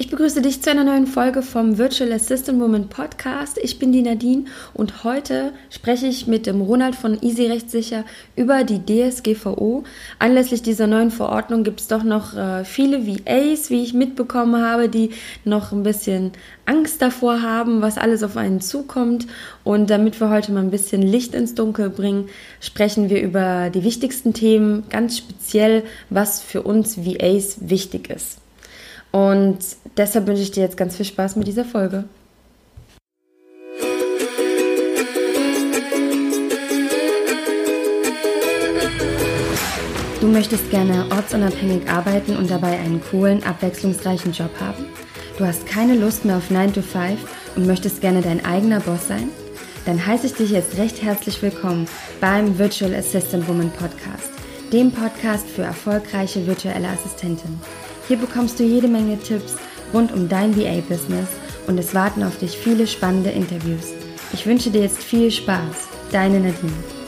Ich begrüße dich zu einer neuen Folge vom Virtual Assistant Woman Podcast. Ich bin die Nadine und heute spreche ich mit dem Ronald von Easy Rechtssicher über die DSGVO. Anlässlich dieser neuen Verordnung gibt es doch noch äh, viele VAs, wie ich mitbekommen habe, die noch ein bisschen Angst davor haben, was alles auf einen zukommt. Und damit wir heute mal ein bisschen Licht ins Dunkel bringen, sprechen wir über die wichtigsten Themen, ganz speziell, was für uns VAs wichtig ist. Und deshalb wünsche ich dir jetzt ganz viel Spaß mit dieser Folge. Du möchtest gerne ortsunabhängig arbeiten und dabei einen coolen, abwechslungsreichen Job haben? Du hast keine Lust mehr auf 9 to 5 und möchtest gerne dein eigener Boss sein? Dann heiße ich dich jetzt recht herzlich willkommen beim Virtual Assistant Woman Podcast, dem Podcast für erfolgreiche virtuelle Assistentinnen. Hier bekommst du jede Menge Tipps rund um dein VA-Business und es warten auf dich viele spannende Interviews. Ich wünsche dir jetzt viel Spaß. Deine Nadine.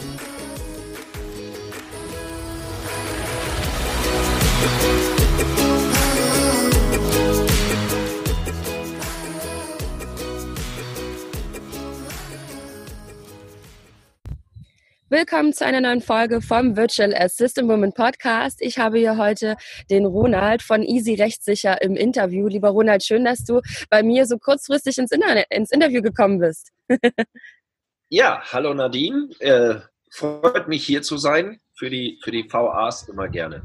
Willkommen zu einer neuen Folge vom Virtual Assistant Woman Podcast. Ich habe hier heute den Ronald von Easy Rechtssicher im Interview. Lieber Ronald, schön, dass du bei mir so kurzfristig ins, Internet, ins Interview gekommen bist. ja, hallo Nadine. Äh, freut mich hier zu sein. Für die, für die VAs immer gerne.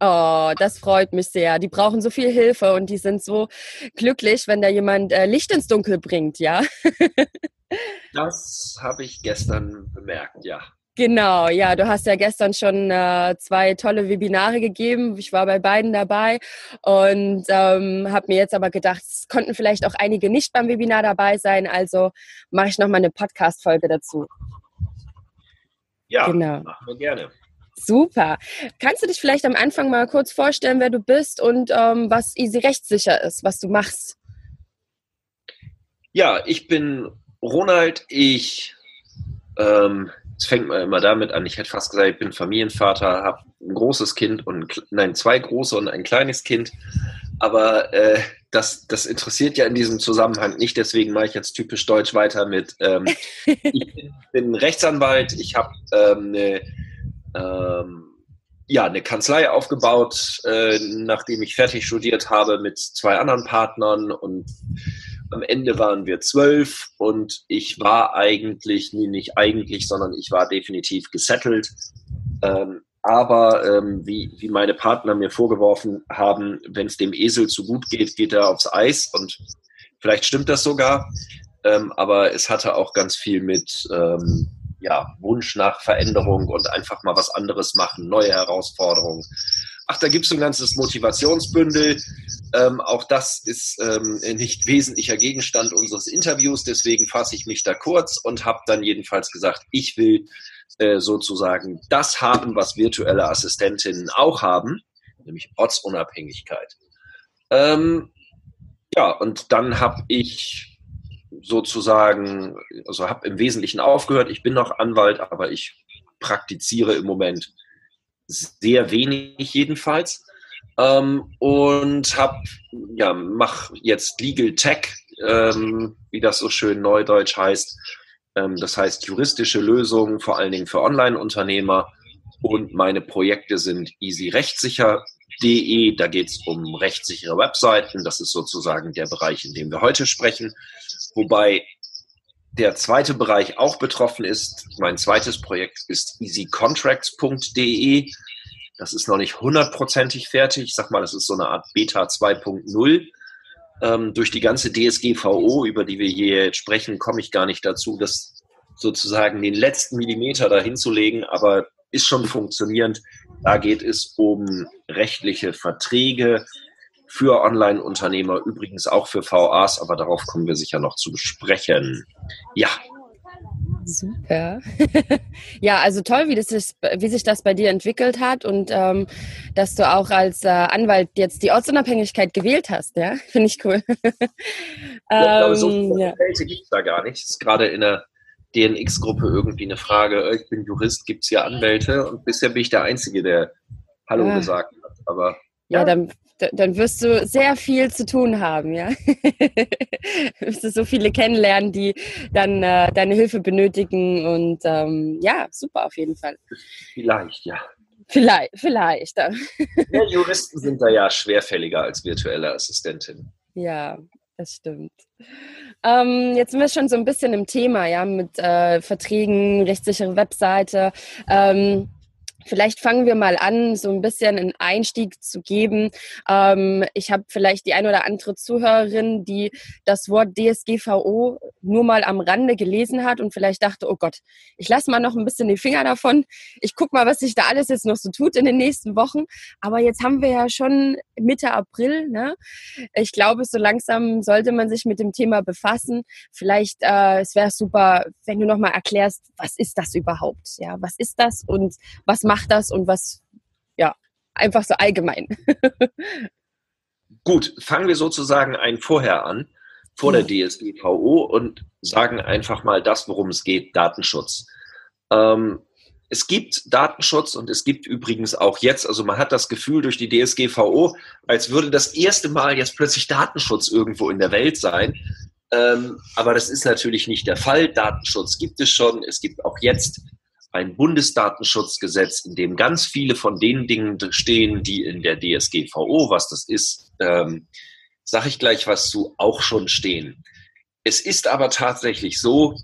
Oh, das freut mich sehr. Die brauchen so viel Hilfe und die sind so glücklich, wenn da jemand äh, Licht ins Dunkel bringt, ja? das habe ich gestern bemerkt, ja. Genau, ja, du hast ja gestern schon äh, zwei tolle Webinare gegeben. Ich war bei beiden dabei und ähm, habe mir jetzt aber gedacht, es konnten vielleicht auch einige nicht beim Webinar dabei sein, also mache ich nochmal eine Podcast-Folge dazu. Ja, genau. machen wir gerne. Super. Kannst du dich vielleicht am Anfang mal kurz vorstellen, wer du bist und ähm, was Easy rechtssicher ist, was du machst? Ja, ich bin Ronald. Ich ähm, es fängt mal immer damit an, ich hätte fast gesagt, ich bin Familienvater, habe ein großes Kind und nein, zwei große und ein kleines Kind. Aber äh, das, das interessiert ja in diesem Zusammenhang nicht, deswegen mache ich jetzt typisch deutsch weiter mit. Ähm, ich bin, bin, Rechtsanwalt, ich habe ähm, eine, ähm, ja, eine Kanzlei aufgebaut, äh, nachdem ich fertig studiert habe mit zwei anderen Partnern und am Ende waren wir zwölf und ich war eigentlich, nee, nicht eigentlich, sondern ich war definitiv gesettelt. Ähm, aber ähm, wie, wie meine Partner mir vorgeworfen haben, wenn es dem Esel zu gut geht, geht er aufs Eis. Und vielleicht stimmt das sogar. Ähm, aber es hatte auch ganz viel mit ähm, ja, Wunsch nach Veränderung und einfach mal was anderes machen, neue Herausforderungen. Ach, da gibt es ein ganzes Motivationsbündel. Ähm, auch das ist ähm, nicht wesentlicher Gegenstand unseres Interviews, deswegen fasse ich mich da kurz und habe dann jedenfalls gesagt, ich will äh, sozusagen das haben, was virtuelle Assistentinnen auch haben, nämlich Ortsunabhängigkeit. Ähm, ja, und dann habe ich sozusagen, also habe im Wesentlichen aufgehört. Ich bin noch Anwalt, aber ich praktiziere im Moment sehr wenig jedenfalls. Ähm, und hab, ja, mach jetzt Legal Tech, ähm, wie das so schön neudeutsch heißt. Ähm, das heißt juristische Lösungen, vor allen Dingen für Online-Unternehmer. Und meine Projekte sind easyrechtssicher.de. Da geht es um rechtssichere Webseiten. Das ist sozusagen der Bereich, in dem wir heute sprechen. Wobei der zweite Bereich auch betroffen ist. Mein zweites Projekt ist easycontracts.de. Das ist noch nicht hundertprozentig fertig. Ich sag mal, das ist so eine Art Beta 2.0. Ähm, durch die ganze DSGVO, über die wir hier sprechen, komme ich gar nicht dazu, das sozusagen den letzten Millimeter dahin zu legen, aber ist schon funktionierend. Da geht es um rechtliche Verträge, für Online-Unternehmer, übrigens auch für VAs, aber darauf kommen wir sicher noch zu besprechen. Ja. Super. ja, also toll, wie, das ist, wie sich das bei dir entwickelt hat und ähm, dass du auch als äh, Anwalt jetzt die Ortsunabhängigkeit gewählt hast, ja, finde ich cool. ja, glaube, so ähm, viele ja. gibt es da gar nicht. Das ist gerade in der DNX-Gruppe irgendwie eine Frage, äh, ich bin Jurist, gibt es hier Anwälte? Und bisher bin ich der Einzige, der Hallo ah. gesagt hat. Aber Ja, ja dann, dann wirst du sehr viel zu tun haben, ja. wirst du so viele kennenlernen, die dann äh, deine Hilfe benötigen und ähm, ja, super auf jeden Fall. Vielleicht, ja. Vielleicht, vielleicht. Ja, Juristen sind da ja schwerfälliger als virtuelle Assistentin. Ja, das stimmt. Ähm, jetzt sind wir schon so ein bisschen im Thema, ja, mit äh, Verträgen, rechtssichere Webseite. Ähm, Vielleicht fangen wir mal an, so ein bisschen einen Einstieg zu geben. Ähm, ich habe vielleicht die ein oder andere Zuhörerin, die das Wort DSGVO nur mal am Rande gelesen hat und vielleicht dachte, oh Gott, ich lasse mal noch ein bisschen die Finger davon. Ich gucke mal, was sich da alles jetzt noch so tut in den nächsten Wochen. Aber jetzt haben wir ja schon Mitte April. Ne? Ich glaube, so langsam sollte man sich mit dem Thema befassen. Vielleicht, äh, es wäre super, wenn du noch mal erklärst, was ist das überhaupt? Ja, was ist das und was macht macht das und was, ja, einfach so allgemein. Gut, fangen wir sozusagen ein Vorher an, vor der DSGVO und sagen einfach mal das, worum es geht, Datenschutz. Ähm, es gibt Datenschutz und es gibt übrigens auch jetzt, also man hat das Gefühl durch die DSGVO, als würde das erste Mal jetzt plötzlich Datenschutz irgendwo in der Welt sein. Ähm, aber das ist natürlich nicht der Fall. Datenschutz gibt es schon. Es gibt auch jetzt ein Bundesdatenschutzgesetz, in dem ganz viele von den Dingen stehen, die in der DSGVO, was das ist, ähm, sage ich gleich was zu, auch schon stehen. Es ist aber tatsächlich so,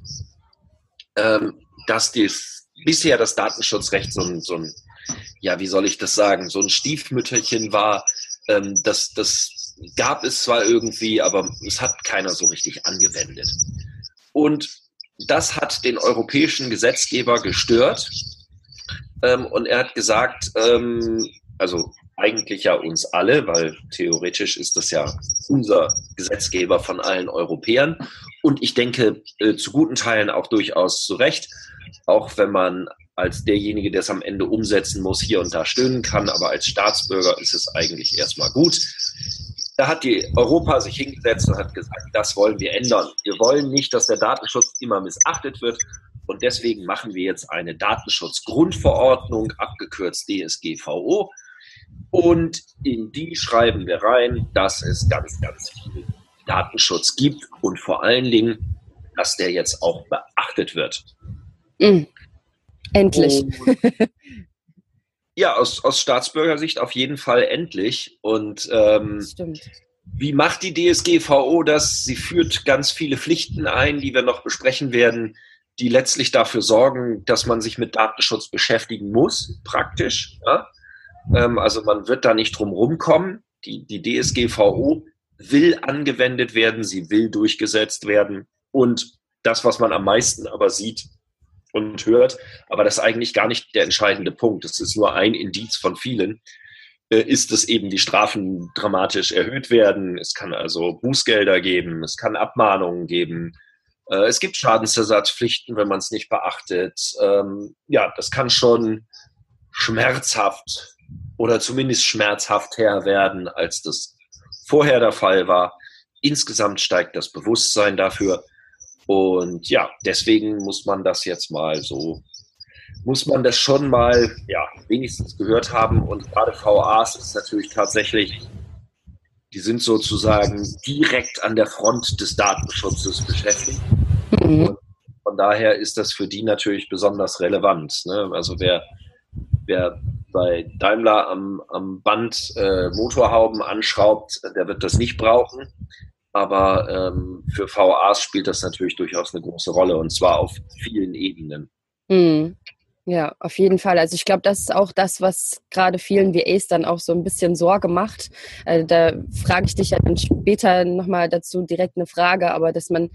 ähm, dass dies, bisher das Datenschutzrecht so ein, so ein, ja, wie soll ich das sagen, so ein Stiefmütterchen war. Ähm, das, das gab es zwar irgendwie, aber es hat keiner so richtig angewendet. Und das hat den europäischen Gesetzgeber gestört. Ähm, und er hat gesagt, ähm, also eigentlich ja uns alle, weil theoretisch ist das ja unser Gesetzgeber von allen Europäern. Und ich denke, äh, zu guten Teilen auch durchaus zu Recht, auch wenn man als derjenige, der es am Ende umsetzen muss, hier und da stöhnen kann. Aber als Staatsbürger ist es eigentlich erstmal gut. Da hat die Europa sich hingesetzt und hat gesagt, das wollen wir ändern. Wir wollen nicht, dass der Datenschutz immer missachtet wird. Und deswegen machen wir jetzt eine Datenschutzgrundverordnung, abgekürzt DSGVO. Und in die schreiben wir rein, dass es ganz, ganz viel Datenschutz gibt und vor allen Dingen, dass der jetzt auch beachtet wird. Mm. Endlich. Ja, aus, aus Staatsbürgersicht auf jeden Fall endlich. Und ähm, wie macht die DSGVO das? Sie führt ganz viele Pflichten ein, die wir noch besprechen werden, die letztlich dafür sorgen, dass man sich mit Datenschutz beschäftigen muss, praktisch. Ja? Ähm, also man wird da nicht drum rumkommen. Die, die DSGVO will angewendet werden, sie will durchgesetzt werden. Und das, was man am meisten aber sieht, und hört. Aber das ist eigentlich gar nicht der entscheidende Punkt. Das ist nur ein Indiz von vielen. Äh, ist, dass eben die Strafen dramatisch erhöht werden. Es kann also Bußgelder geben, es kann Abmahnungen geben. Äh, es gibt Schadensersatzpflichten, wenn man es nicht beachtet. Ähm, ja, das kann schon schmerzhaft oder zumindest schmerzhafter werden, als das vorher der Fall war. Insgesamt steigt das Bewusstsein dafür. Und ja, deswegen muss man das jetzt mal so, muss man das schon mal, ja, wenigstens gehört haben. Und gerade VAs ist natürlich tatsächlich, die sind sozusagen direkt an der Front des Datenschutzes beschäftigt. Mhm. von daher ist das für die natürlich besonders relevant. Ne? Also wer, wer bei Daimler am, am Band äh, Motorhauben anschraubt, der wird das nicht brauchen. Aber ähm, für VAs spielt das natürlich durchaus eine große Rolle und zwar auf vielen Ebenen. Mhm. Ja, auf jeden Fall. Also ich glaube, das ist auch das, was gerade vielen VAs dann auch so ein bisschen Sorge macht. Äh, da frage ich dich ja dann später nochmal dazu direkt eine Frage, aber dass man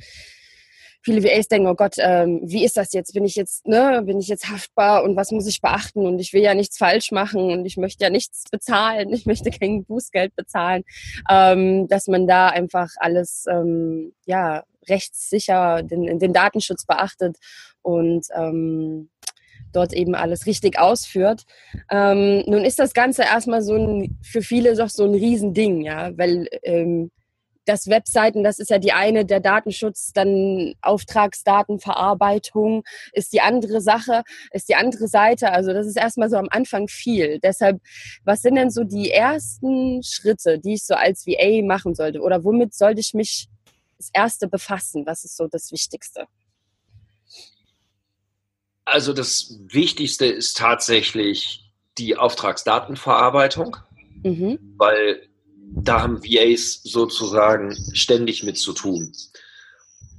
viele VAs denken, oh Gott, ähm, wie ist das jetzt? Bin ich jetzt, ne, bin ich jetzt haftbar und was muss ich beachten? Und ich will ja nichts falsch machen und ich möchte ja nichts bezahlen, ich möchte kein Bußgeld bezahlen, ähm, dass man da einfach alles ähm, ja rechtssicher den, den Datenschutz beachtet und ähm, dort eben alles richtig ausführt. Ähm, nun ist das Ganze erstmal so ein, für viele doch so ein Riesending, ja, weil ähm, das Webseiten, das ist ja die eine, der Datenschutz, dann Auftragsdatenverarbeitung ist die andere Sache, ist die andere Seite. Also das ist erstmal so am Anfang viel. Deshalb, was sind denn so die ersten Schritte, die ich so als VA machen sollte? Oder womit sollte ich mich das erste befassen? Was ist so das Wichtigste? Also das Wichtigste ist tatsächlich die Auftragsdatenverarbeitung, mhm. weil da haben VAs sozusagen ständig mit zu tun.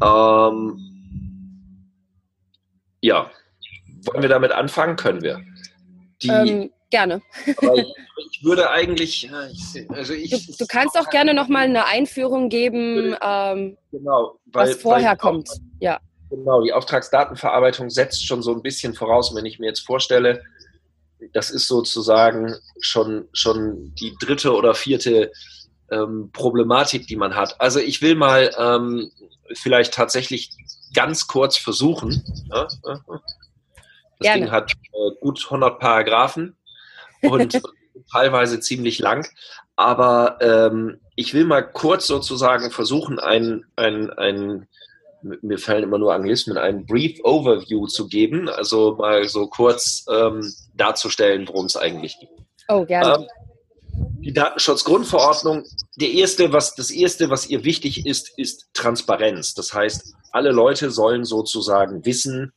Ähm, ja, wollen wir damit anfangen? Können wir. Die, ähm, gerne. ich würde eigentlich, also ich, du, du kannst auch gerne noch mal eine Einführung geben, ähm, genau, weil, was vorher weil kommt. Auch, ja. Genau, die Auftragsdatenverarbeitung setzt schon so ein bisschen voraus, wenn ich mir jetzt vorstelle, das ist sozusagen schon, schon die dritte oder vierte ähm, Problematik, die man hat. Also ich will mal ähm, vielleicht tatsächlich ganz kurz versuchen. Ja, das Gerne. Ding hat äh, gut 100 Paragraphen und teilweise ziemlich lang. Aber ähm, ich will mal kurz sozusagen versuchen, ein, ein, ein mir fallen immer nur Anglismen, ein Brief Overview zu geben, also mal so kurz ähm, darzustellen, worum es eigentlich geht. Oh, gerne. Ähm, die Datenschutzgrundverordnung, der erste, was, das erste, was ihr wichtig ist, ist Transparenz. Das heißt, alle Leute sollen sozusagen wissen,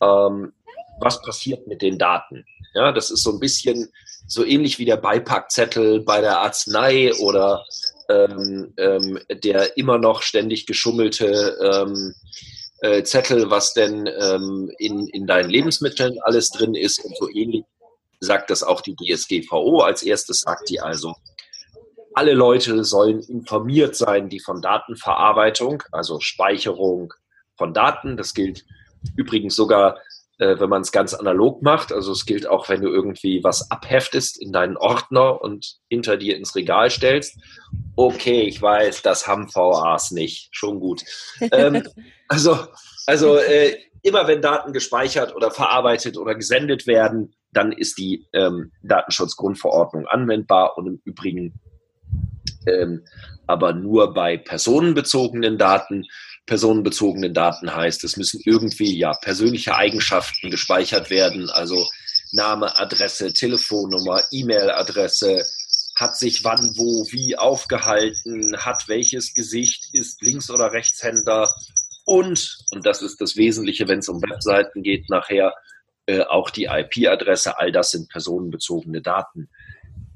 ähm, was passiert mit den Daten. Ja, das ist so ein bisschen so ähnlich wie der Beipackzettel bei der Arznei oder ähm, ähm, der immer noch ständig geschummelte ähm, äh, Zettel, was denn ähm, in, in deinen Lebensmitteln alles drin ist und so ähnlich sagt das auch die DSGVO. Als erstes sagt die also, alle Leute sollen informiert sein, die von Datenverarbeitung, also Speicherung von Daten, das gilt übrigens sogar äh, wenn man es ganz analog macht. Also es gilt auch, wenn du irgendwie was abheftest in deinen Ordner und hinter dir ins Regal stellst. Okay, ich weiß, das haben VAs nicht. Schon gut. ähm, also also äh, immer wenn Daten gespeichert oder verarbeitet oder gesendet werden, dann ist die ähm, Datenschutzgrundverordnung anwendbar und im Übrigen ähm, aber nur bei personenbezogenen Daten personenbezogenen Daten heißt, es müssen irgendwie ja persönliche Eigenschaften gespeichert werden, also Name, Adresse, Telefonnummer, E-Mail-Adresse, hat sich wann, wo, wie aufgehalten, hat welches Gesicht, ist Links- oder Rechtshänder und, und das ist das Wesentliche, wenn es um Webseiten geht, nachher äh, auch die IP-Adresse, all das sind personenbezogene Daten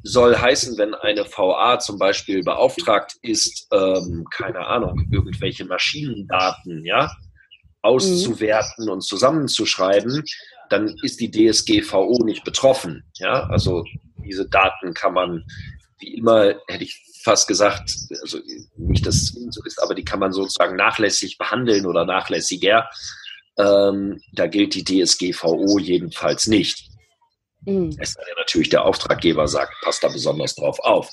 soll heißen, wenn eine VA zum Beispiel beauftragt ist, ähm, keine Ahnung, irgendwelche Maschinendaten, ja, auszuwerten mhm. und zusammenzuschreiben, dann ist die DSGVO nicht betroffen. Ja, also diese Daten kann man, wie immer, hätte ich fast gesagt, also nicht, dass es so ist, aber die kann man sozusagen nachlässig behandeln oder nachlässiger. Ähm, da gilt die DSGVO jedenfalls nicht. Mhm. Es sei natürlich der Auftraggeber sagt, passt da besonders drauf auf.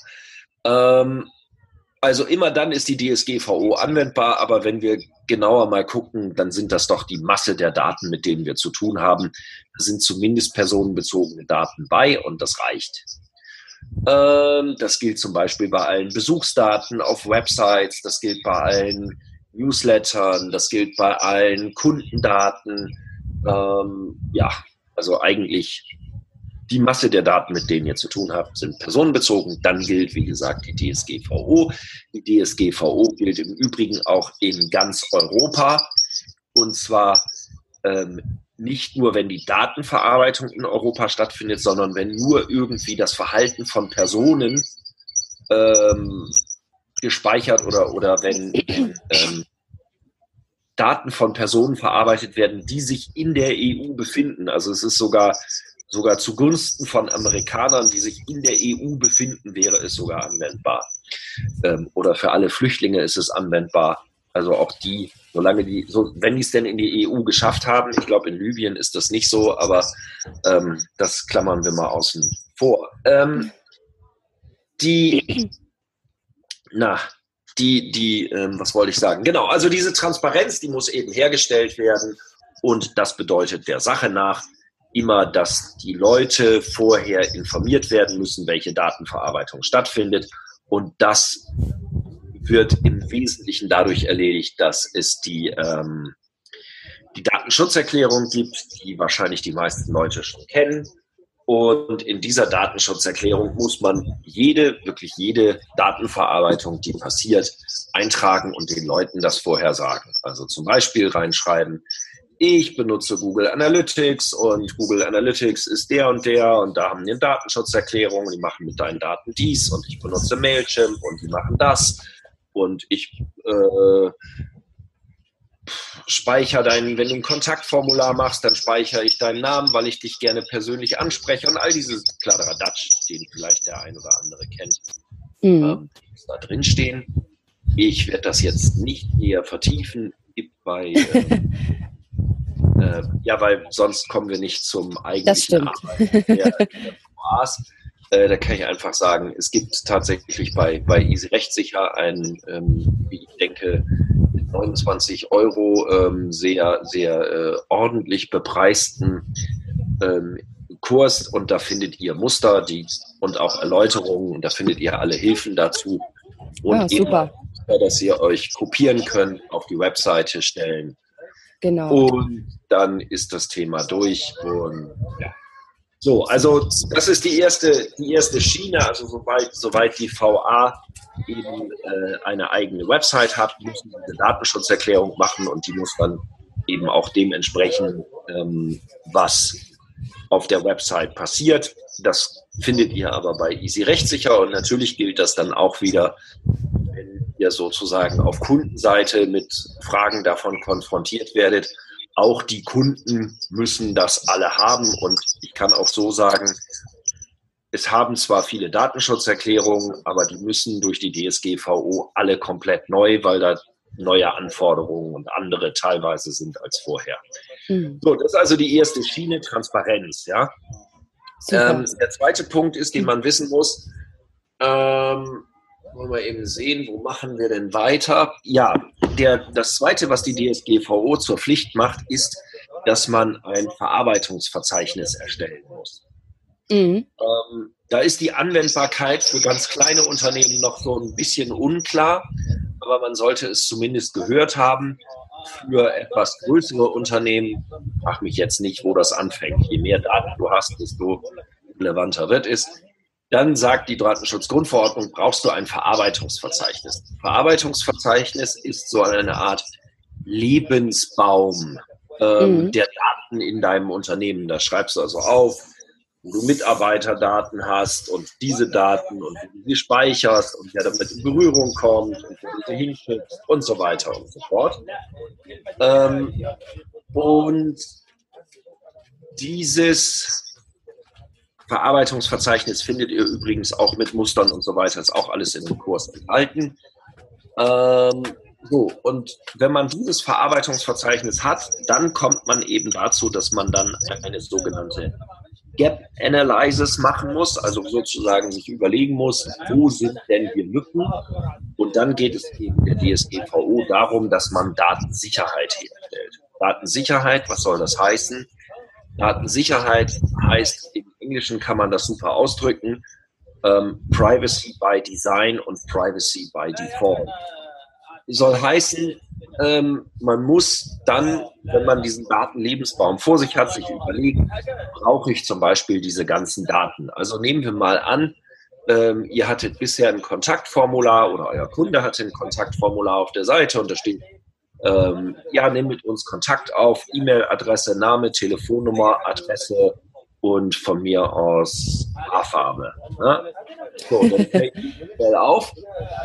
Ähm, also immer dann ist die DSGVO anwendbar, aber wenn wir genauer mal gucken, dann sind das doch die Masse der Daten, mit denen wir zu tun haben. Da sind zumindest personenbezogene Daten bei und das reicht. Ähm, das gilt zum Beispiel bei allen Besuchsdaten auf Websites, das gilt bei allen Newslettern, das gilt bei allen Kundendaten. Ähm, ja, also eigentlich die Masse der Daten, mit denen ihr zu tun habt, sind personenbezogen. Dann gilt, wie gesagt, die DSGVO. Die DSGVO gilt im Übrigen auch in ganz Europa. Und zwar ähm, nicht nur, wenn die Datenverarbeitung in Europa stattfindet, sondern wenn nur irgendwie das Verhalten von Personen ähm, gespeichert oder, oder wenn ähm, Daten von Personen verarbeitet werden, die sich in der EU befinden. Also es ist sogar sogar zugunsten von Amerikanern, die sich in der EU befinden, wäre es sogar anwendbar. Ähm, oder für alle Flüchtlinge ist es anwendbar. Also auch die, solange die, so, wenn die es denn in die EU geschafft haben, ich glaube in Libyen ist das nicht so, aber ähm, das klammern wir mal außen vor. Ähm, die, na, die, die, ähm, was wollte ich sagen? Genau, also diese Transparenz, die muss eben hergestellt werden und das bedeutet der Sache nach, immer, dass die Leute vorher informiert werden müssen, welche Datenverarbeitung stattfindet. Und das wird im Wesentlichen dadurch erledigt, dass es die, ähm, die Datenschutzerklärung gibt, die wahrscheinlich die meisten Leute schon kennen. Und in dieser Datenschutzerklärung muss man jede, wirklich jede Datenverarbeitung, die passiert, eintragen und den Leuten das vorher sagen. Also zum Beispiel reinschreiben, ich benutze Google Analytics und Google Analytics ist der und der und da haben die eine Datenschutzerklärung und die machen mit deinen Daten dies und ich benutze Mailchimp und die machen das und ich äh, speichere deinen, wenn du ein Kontaktformular machst, dann speichere ich deinen Namen, weil ich dich gerne persönlich anspreche und all diese Kladderadatsch, den vielleicht der ein oder andere kennt, mhm. ähm, da drin stehen. Ich werde das jetzt nicht näher vertiefen. Bei, äh, äh, ja, weil sonst kommen wir nicht zum eigentlichen Arbeiten der, der. Äh, da kann ich einfach sagen, es gibt tatsächlich bei, bei Easy Rechtssicher einen, ähm, wie ich denke, 29 Euro ähm, sehr, sehr äh, ordentlich bepreisten ähm, Kurs und da findet ihr Muster die, und auch Erläuterungen und da findet ihr alle Hilfen dazu. Und ja, super. Eben, dass ihr euch kopieren könnt, auf die Webseite stellen. Genau. Und dann ist das Thema durch. Und ja. So, also das ist die erste, die erste Schiene, also soweit, soweit die VA eben äh, eine eigene Website hat, müssen sie eine Datenschutzerklärung machen und die muss dann eben auch dementsprechend, ähm, was auf der Website passiert. Das findet ihr aber bei Easy Rechtssicher und natürlich gilt das dann auch wieder, wenn ihr sozusagen auf Kundenseite mit Fragen davon konfrontiert werdet. Auch die Kunden müssen das alle haben und ich kann auch so sagen, es haben zwar viele Datenschutzerklärungen, aber die müssen durch die DSGVO alle komplett neu, weil da neue Anforderungen und andere teilweise sind als vorher. Mhm. So, das ist also die erste Schiene, Transparenz, ja. Ähm, der zweite Punkt ist, den man wissen muss, ähm, wollen wir eben sehen, wo machen wir denn weiter? Ja, der, das zweite, was die DSGVO zur Pflicht macht, ist, dass man ein Verarbeitungsverzeichnis erstellen muss. Mhm. Ähm, da ist die Anwendbarkeit für ganz kleine Unternehmen noch so ein bisschen unklar, aber man sollte es zumindest gehört haben. Für etwas größere Unternehmen, frag mich jetzt nicht, wo das anfängt. Je mehr Daten du hast, desto relevanter wird es. Dann sagt die Datenschutzgrundverordnung, brauchst du ein Verarbeitungsverzeichnis. Verarbeitungsverzeichnis ist so eine Art Lebensbaum ähm, mhm. der Daten in deinem Unternehmen. Da schreibst du also auf, wo du Mitarbeiterdaten hast und diese Daten und wie du sie speicherst und wer damit in Berührung kommt und wo du sie hinschickst und so weiter und so fort. Ähm, und dieses Verarbeitungsverzeichnis findet ihr übrigens auch mit Mustern und so weiter, ist auch alles in dem Kurs enthalten. Ähm, so, und wenn man dieses Verarbeitungsverzeichnis hat, dann kommt man eben dazu, dass man dann eine sogenannte Gap Analysis machen muss, also sozusagen sich überlegen muss, wo sind denn hier Lücken? Und dann geht es eben der DSGVO darum, dass man Datensicherheit herstellt. Datensicherheit, was soll das heißen? Datensicherheit heißt, im Englischen kann man das super ausdrücken, ähm, Privacy by Design und Privacy by Default. Soll heißen, ähm, man muss dann, wenn man diesen Datenlebensbaum vor sich hat, sich überlegen, brauche ich zum Beispiel diese ganzen Daten? Also nehmen wir mal an, ähm, ihr hattet bisher ein Kontaktformular oder euer Kunde hatte ein Kontaktformular auf der Seite und da steht, ähm, ja, nimm mit uns Kontakt auf, E-Mail-Adresse, Name, Telefonnummer, Adresse und von mir aus Haarfarbe. Ne? So, dann die auf.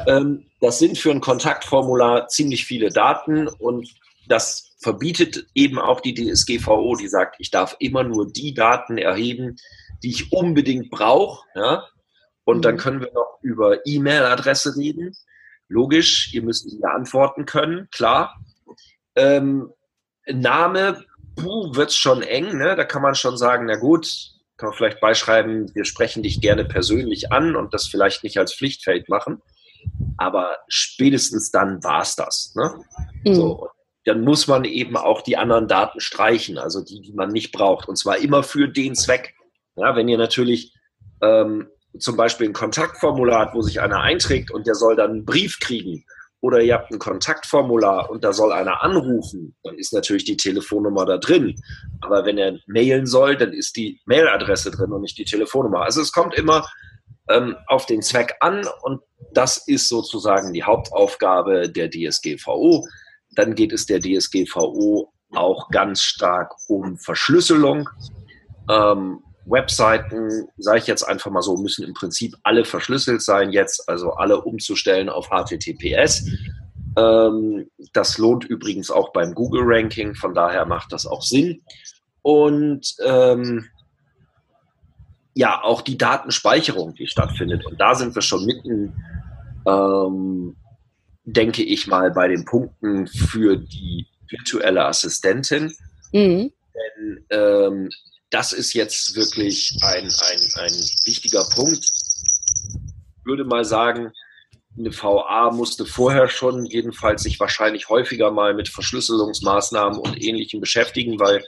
Ähm, das sind für ein Kontaktformular ziemlich viele Daten und das verbietet eben auch die DSGVO, die sagt, ich darf immer nur die Daten erheben, die ich unbedingt brauche. Ja? Und mhm. dann können wir noch über E-Mail-Adresse reden. Logisch, ihr müsst mir antworten können, klar. Ähm, Name, wird es schon eng, ne? Da kann man schon sagen, na gut, kann man vielleicht beischreiben, wir sprechen dich gerne persönlich an und das vielleicht nicht als Pflichtfeld machen. Aber spätestens dann war es das. Ne? Mhm. So, dann muss man eben auch die anderen Daten streichen, also die, die man nicht braucht. Und zwar immer für den Zweck. Ja, wenn ihr natürlich ähm, zum Beispiel ein Kontaktformular hat, wo sich einer einträgt und der soll dann einen Brief kriegen oder ihr habt ein Kontaktformular und da soll einer anrufen, dann ist natürlich die Telefonnummer da drin. Aber wenn er mailen soll, dann ist die Mailadresse drin und nicht die Telefonnummer. Also es kommt immer ähm, auf den Zweck an und das ist sozusagen die Hauptaufgabe der DSGVO. Dann geht es der DSGVO auch ganz stark um Verschlüsselung. Ähm, Webseiten, sage ich jetzt einfach mal so, müssen im Prinzip alle verschlüsselt sein jetzt, also alle umzustellen auf HTTPS. Ähm, das lohnt übrigens auch beim Google-Ranking, von daher macht das auch Sinn. Und ähm, ja, auch die Datenspeicherung, die stattfindet. Und da sind wir schon mitten, ähm, denke ich mal, bei den Punkten für die virtuelle Assistentin. Mhm. Denn ähm, das ist jetzt wirklich ein, ein, ein wichtiger Punkt. Ich würde mal sagen, eine VA musste vorher schon jedenfalls sich wahrscheinlich häufiger mal mit Verschlüsselungsmaßnahmen und Ähnlichem beschäftigen, weil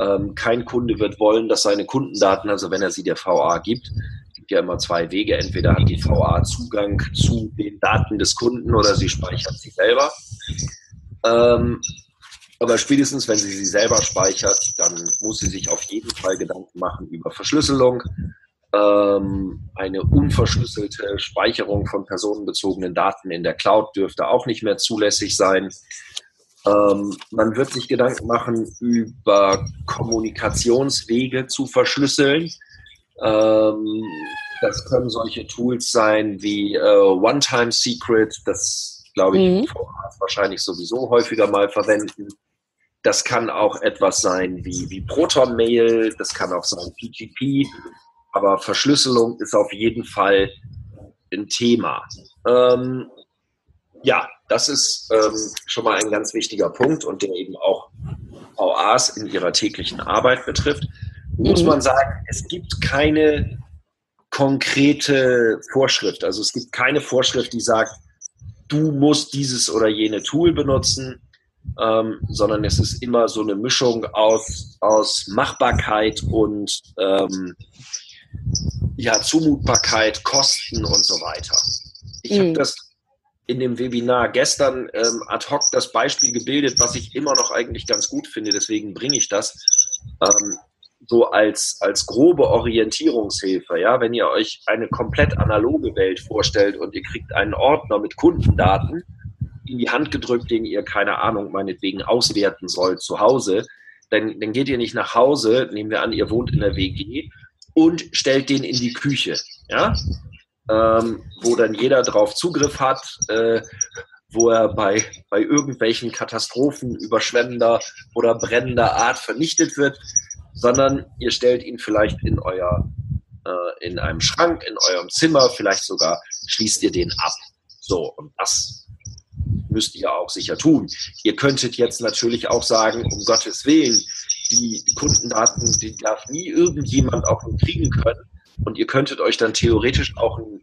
ähm, kein Kunde wird wollen, dass seine Kundendaten, also wenn er sie der VA gibt, gibt ja immer zwei Wege. Entweder hat die VA Zugang zu den Daten des Kunden oder sie speichert sie selber. Ähm, aber spätestens, wenn sie sie selber speichert, dann muss sie sich auf jeden Fall Gedanken machen über Verschlüsselung. Ähm, eine unverschlüsselte Speicherung von personenbezogenen Daten in der Cloud dürfte auch nicht mehr zulässig sein. Ähm, man wird sich Gedanken machen über Kommunikationswege zu verschlüsseln. Ähm, das können solche Tools sein wie äh, One-Time Secret, das glaube ich, mhm. wahrscheinlich sowieso häufiger mal verwenden. Das kann auch etwas sein wie, wie Proton-Mail, das kann auch sein PGP, aber Verschlüsselung ist auf jeden Fall ein Thema. Ähm, ja, das ist ähm, schon mal ein ganz wichtiger Punkt und der eben auch VAs in ihrer täglichen Arbeit betrifft. Muss mhm. man sagen, es gibt keine konkrete Vorschrift. Also es gibt keine Vorschrift, die sagt, du musst dieses oder jene Tool benutzen ähm, sondern es ist immer so eine Mischung aus, aus Machbarkeit und ähm, ja, Zumutbarkeit, Kosten und so weiter. Ich mhm. habe das in dem Webinar gestern ähm, ad hoc das Beispiel gebildet, was ich immer noch eigentlich ganz gut finde, deswegen bringe ich das ähm, so als, als grobe Orientierungshilfe. Ja, wenn ihr euch eine komplett analoge Welt vorstellt und ihr kriegt einen Ordner mit Kundendaten, in die Hand gedrückt, den ihr, keine Ahnung, meinetwegen auswerten sollt zu Hause, dann, dann geht ihr nicht nach Hause, nehmen wir an, ihr wohnt in der WG und stellt den in die Küche, ja, ähm, wo dann jeder drauf Zugriff hat, äh, wo er bei, bei irgendwelchen Katastrophen überschwemmender oder brennender Art vernichtet wird, sondern ihr stellt ihn vielleicht in euer, äh, in einem Schrank, in eurem Zimmer, vielleicht sogar schließt ihr den ab. So, und das müsst ihr auch sicher tun. Ihr könntet jetzt natürlich auch sagen, um Gottes Willen, die Kundendaten, die darf nie irgendjemand auch kriegen können. Und ihr könntet euch dann theoretisch auch ein,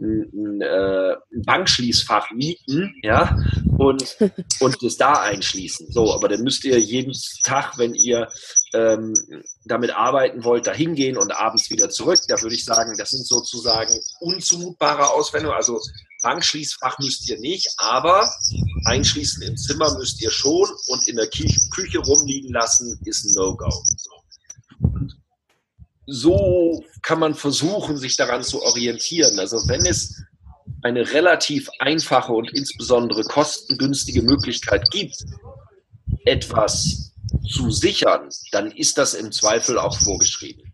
ein, äh, ein Bankschließfach mieten, ja, und, und das da einschließen. So, aber dann müsst ihr jeden Tag, wenn ihr ähm, damit arbeiten wollt, da hingehen und abends wieder zurück. Da würde ich sagen, das sind sozusagen unzumutbare Auswendungen. Also Bankschließfach müsst ihr nicht, aber einschließen im Zimmer müsst ihr schon und in der Küche rumliegen lassen ist ein No-Go. So. kann man versuchen, sich daran zu orientieren. Also wenn es eine relativ einfache und insbesondere kostengünstige Möglichkeit gibt, etwas zu sichern, dann ist das im Zweifel auch vorgeschrieben.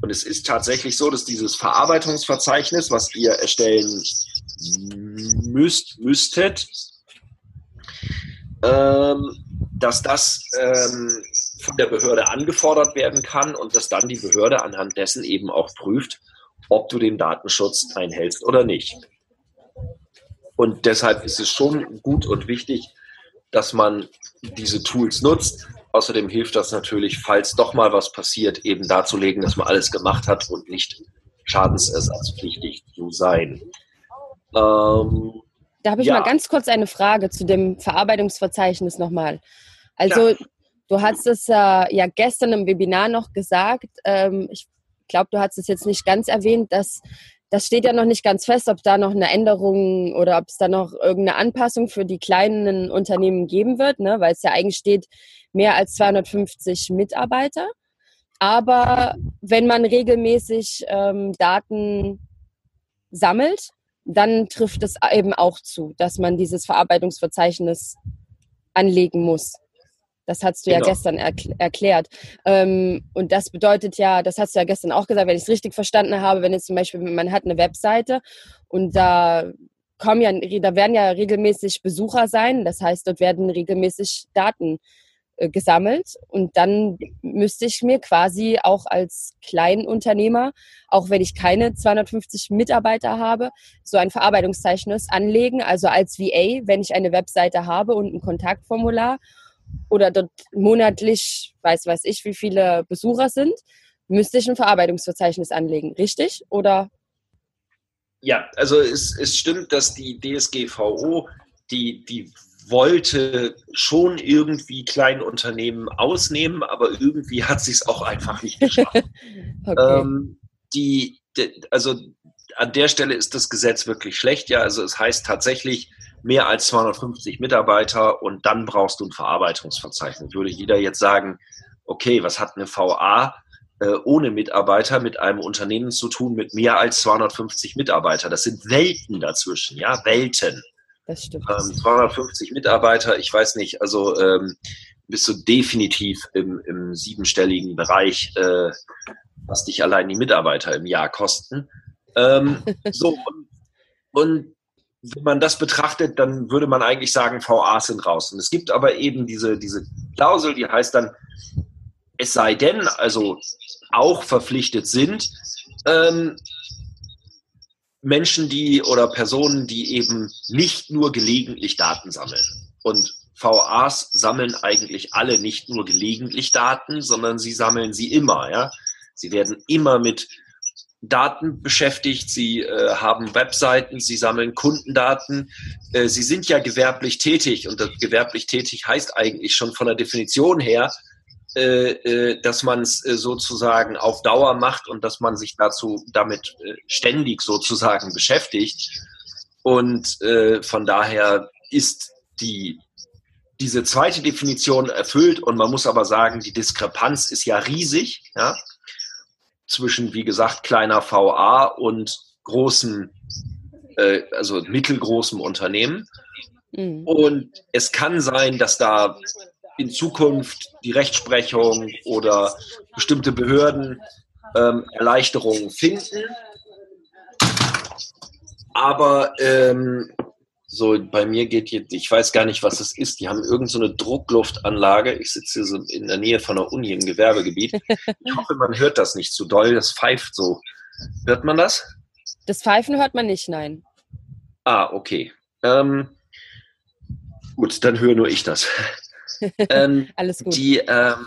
Und es ist tatsächlich so, dass dieses Verarbeitungsverzeichnis, was ihr erstellen müsst, müsstet, ähm, dass das ähm, von der Behörde angefordert werden kann und dass dann die Behörde anhand dessen eben auch prüft, ob du den Datenschutz einhältst oder nicht. Und deshalb ist es schon gut und wichtig, dass man diese Tools nutzt. Außerdem hilft das natürlich, falls doch mal was passiert, eben darzulegen, dass man alles gemacht hat und nicht schadensersatzpflichtig zu sein. Ähm, da habe ich ja. mal ganz kurz eine Frage zu dem Verarbeitungsverzeichnis nochmal. Also, ja. du hast es äh, ja gestern im Webinar noch gesagt. Ähm, ich glaube, du hast es jetzt nicht ganz erwähnt, dass das steht ja noch nicht ganz fest, ob da noch eine Änderung oder ob es da noch irgendeine Anpassung für die kleinen Unternehmen geben wird, ne? weil es ja eigentlich steht mehr als 250 Mitarbeiter. Aber wenn man regelmäßig ähm, Daten sammelt, dann trifft es eben auch zu, dass man dieses Verarbeitungsverzeichnis anlegen muss. Das hast du genau. ja gestern erkl erklärt. Ähm, und das bedeutet ja, das hast du ja gestern auch gesagt, wenn ich es richtig verstanden habe, wenn jetzt zum Beispiel, man hat eine Webseite und da kommen ja, da werden ja regelmäßig Besucher sein. Das heißt, dort werden regelmäßig Daten äh, gesammelt und dann müsste ich mir quasi auch als Kleinunternehmer, auch wenn ich keine 250 Mitarbeiter habe, so ein Verarbeitungszeichnis anlegen, also als VA, wenn ich eine Webseite habe und ein Kontaktformular oder dort monatlich, weiß weiß ich, wie viele Besucher sind, müsste ich ein Verarbeitungsverzeichnis anlegen, richtig? Oder? Ja, also es, es stimmt, dass die DSGVO die, die wollte schon irgendwie kleine Unternehmen ausnehmen, aber irgendwie hat sie es auch einfach nicht geschafft. okay. ähm, die, die, also an der Stelle ist das Gesetz wirklich schlecht. Ja, also es heißt tatsächlich, mehr als 250 Mitarbeiter und dann brauchst du ein Verarbeitungsverzeichnis. Würde jeder jetzt sagen, okay, was hat eine VA äh, ohne Mitarbeiter mit einem Unternehmen zu tun mit mehr als 250 Mitarbeiter? Das sind Welten dazwischen, ja, Welten. Das stimmt. Ähm, 250 Mitarbeiter, ich weiß nicht, also ähm, bist du definitiv im, im siebenstelligen Bereich, äh, was dich allein die Mitarbeiter im Jahr kosten. Ähm, so, und, und wenn man das betrachtet, dann würde man eigentlich sagen, VAs sind raus. Und es gibt aber eben diese, diese Klausel, die heißt dann, es sei denn, also auch verpflichtet sind, ähm, Menschen, die oder Personen, die eben nicht nur gelegentlich Daten sammeln. Und VAs sammeln eigentlich alle nicht nur gelegentlich Daten, sondern sie sammeln sie immer, ja. Sie werden immer mit Daten beschäftigt, sie äh, haben Webseiten, sie sammeln Kundendaten. Äh, sie sind ja gewerblich tätig und das gewerblich tätig heißt eigentlich schon von der Definition her, dass man es äh, sozusagen auf Dauer macht und dass man sich dazu damit äh, ständig sozusagen beschäftigt. Und von daher ist die diese zweite Definition erfüllt und man muss aber sagen, die Diskrepanz ist ja riesig. Ja? zwischen, wie gesagt, kleiner VA und großen, äh, also mittelgroßem Unternehmen. Mhm. Und es kann sein, dass da in Zukunft die Rechtsprechung oder bestimmte Behörden ähm, Erleichterungen finden. Aber ähm, so, bei mir geht jetzt, ich weiß gar nicht, was es ist. Die haben irgendeine so Druckluftanlage. Ich sitze hier so in der Nähe von der Uni im Gewerbegebiet. Ich hoffe, man hört das nicht zu doll. Das pfeift so. Hört man das? Das Pfeifen hört man nicht, nein. Ah, okay. Ähm, gut, dann höre nur ich das. Ähm, Alles gut. Die, ähm,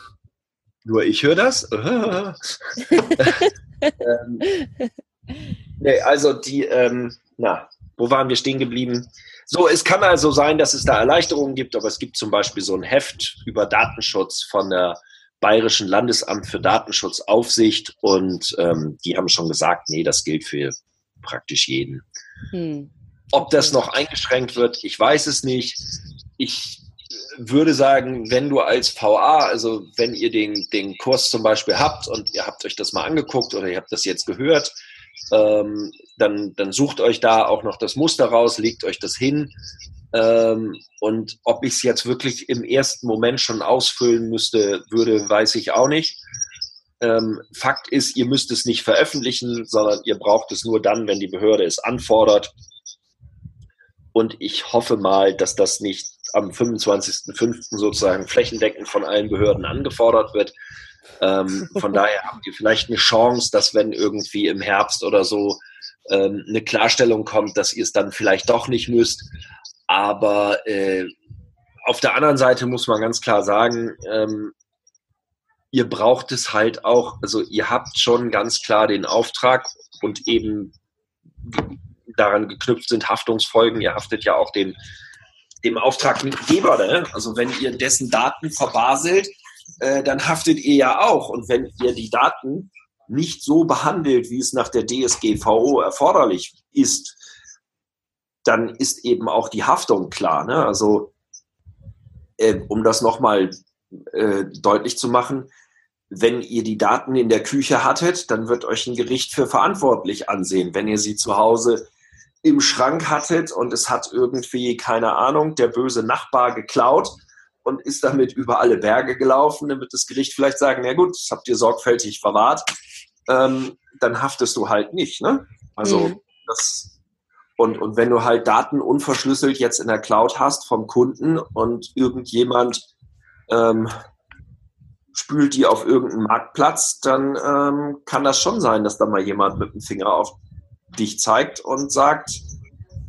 nur ich höre das. ähm, nee, also die, ähm, na, wo waren wir stehen geblieben? So, es kann also sein, dass es da Erleichterungen gibt, aber es gibt zum Beispiel so ein Heft über Datenschutz von der Bayerischen Landesamt für Datenschutzaufsicht und ähm, die haben schon gesagt, nee, das gilt für praktisch jeden. Hm. Ob das noch eingeschränkt wird, ich weiß es nicht. Ich würde sagen, wenn du als VA, also wenn ihr den, den Kurs zum Beispiel habt und ihr habt euch das mal angeguckt oder ihr habt das jetzt gehört, ähm, dann, dann sucht euch da auch noch das Muster raus, legt euch das hin. Ähm, und ob ich es jetzt wirklich im ersten Moment schon ausfüllen müsste, würde, weiß ich auch nicht. Ähm, Fakt ist, ihr müsst es nicht veröffentlichen, sondern ihr braucht es nur dann, wenn die Behörde es anfordert. Und ich hoffe mal, dass das nicht am 25.05. sozusagen flächendeckend von allen Behörden angefordert wird, ähm, von daher habt ihr vielleicht eine Chance, dass wenn irgendwie im Herbst oder so ähm, eine Klarstellung kommt, dass ihr es dann vielleicht doch nicht müsst. Aber äh, auf der anderen Seite muss man ganz klar sagen, ähm, ihr braucht es halt auch, also ihr habt schon ganz klar den Auftrag und eben daran geknüpft sind Haftungsfolgen. Ihr haftet ja auch dem, dem Auftraggeber. Ne? Also wenn ihr dessen Daten verbaselt, äh, dann haftet ihr ja auch. Und wenn ihr die Daten nicht so behandelt, wie es nach der DSGVO erforderlich ist, dann ist eben auch die Haftung klar. Ne? Also, äh, um das nochmal äh, deutlich zu machen, wenn ihr die Daten in der Küche hattet, dann wird euch ein Gericht für verantwortlich ansehen. Wenn ihr sie zu Hause im Schrank hattet und es hat irgendwie, keine Ahnung, der böse Nachbar geklaut und ist damit über alle Berge gelaufen, dann wird das Gericht vielleicht sagen, ja gut, das habt ihr sorgfältig verwahrt, ähm, dann haftest du halt nicht. Ne? Also mhm. das und, und wenn du halt Daten unverschlüsselt jetzt in der Cloud hast vom Kunden und irgendjemand ähm, spült die auf irgendeinen Marktplatz, dann ähm, kann das schon sein, dass da mal jemand mit dem Finger auf dich zeigt und sagt,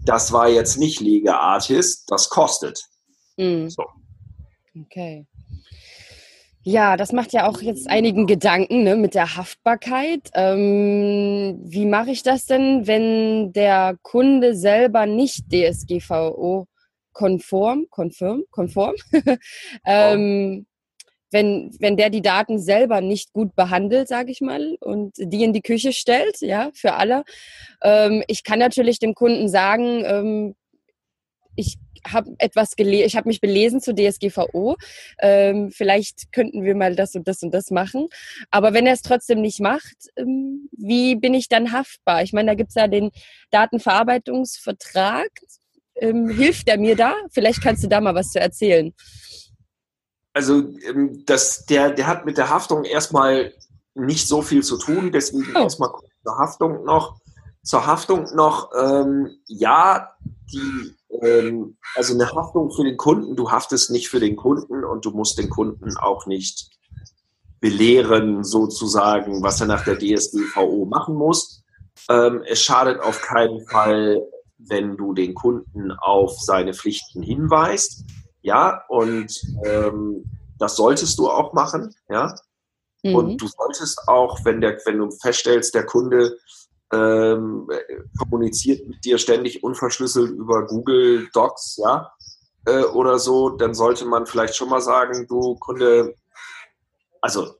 das war jetzt nicht Lega Artist, das kostet. Mhm. So. Okay. Ja, das macht ja auch jetzt einigen Gedanken ne, mit der Haftbarkeit. Ähm, wie mache ich das denn, wenn der Kunde selber nicht DSGVO-konform, konform, konform, ähm, wenn, wenn der die Daten selber nicht gut behandelt, sage ich mal, und die in die Küche stellt, ja, für alle. Ähm, ich kann natürlich dem Kunden sagen, ähm, ich habe etwas gelesen, ich habe mich belesen zu DSGVO. Ähm, vielleicht könnten wir mal das und das und das machen. Aber wenn er es trotzdem nicht macht, ähm, wie bin ich dann haftbar? Ich meine, da gibt es ja den Datenverarbeitungsvertrag. Ähm, hilft er mir da? Vielleicht kannst du da mal was zu erzählen. Also ähm, das, der, der hat mit der Haftung erstmal nicht so viel zu tun, deswegen oh. erstmal zur Haftung noch. Zur Haftung noch, ähm, ja, die ähm, also eine Haftung für den Kunden, du haftest nicht für den Kunden und du musst den Kunden auch nicht belehren, sozusagen, was er nach der DSGVO machen muss. Ähm, es schadet auf keinen Fall, wenn du den Kunden auf seine Pflichten hinweist. Ja, und ähm, das solltest du auch machen. Ja. Mhm. Und du solltest auch, wenn, der, wenn du feststellst, der Kunde ähm, kommuniziert mit dir ständig unverschlüsselt über Google Docs, ja, äh, oder so, dann sollte man vielleicht schon mal sagen, du Kunde, also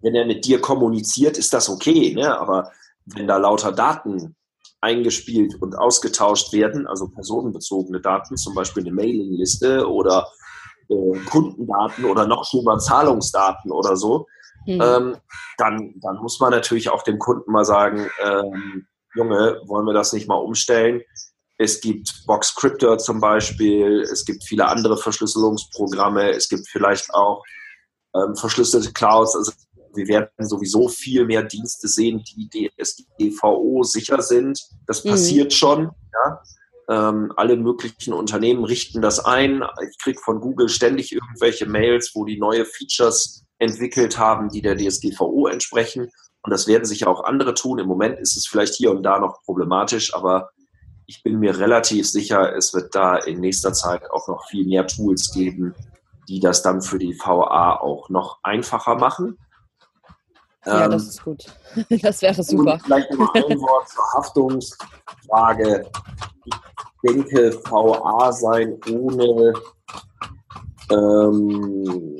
wenn er mit dir kommuniziert, ist das okay, ne? aber wenn da lauter Daten eingespielt und ausgetauscht werden, also personenbezogene Daten, zum Beispiel eine Mailingliste oder äh, Kundendaten oder noch schlimmer Zahlungsdaten oder so, mhm. ähm, dann, dann muss man natürlich auch dem Kunden mal sagen, ähm, Junge, wollen wir das nicht mal umstellen? Es gibt Boxcryptor zum Beispiel, es gibt viele andere Verschlüsselungsprogramme, es gibt vielleicht auch ähm, verschlüsselte Clouds. Also wir werden sowieso viel mehr Dienste sehen, die DSGVO sicher sind. Das mhm. passiert schon. Ja? Ähm, alle möglichen Unternehmen richten das ein. Ich kriege von Google ständig irgendwelche Mails, wo die neue Features entwickelt haben, die der DSGVO entsprechen. Und das werden sicher auch andere tun. Im Moment ist es vielleicht hier und da noch problematisch, aber ich bin mir relativ sicher, es wird da in nächster Zeit auch noch viel mehr Tools geben, die das dann für die VA auch noch einfacher machen. Ja, ähm, das ist gut. Das wäre super. Und vielleicht noch ein Wort zur Haftungsfrage. Ich denke, VA sein ohne ähm,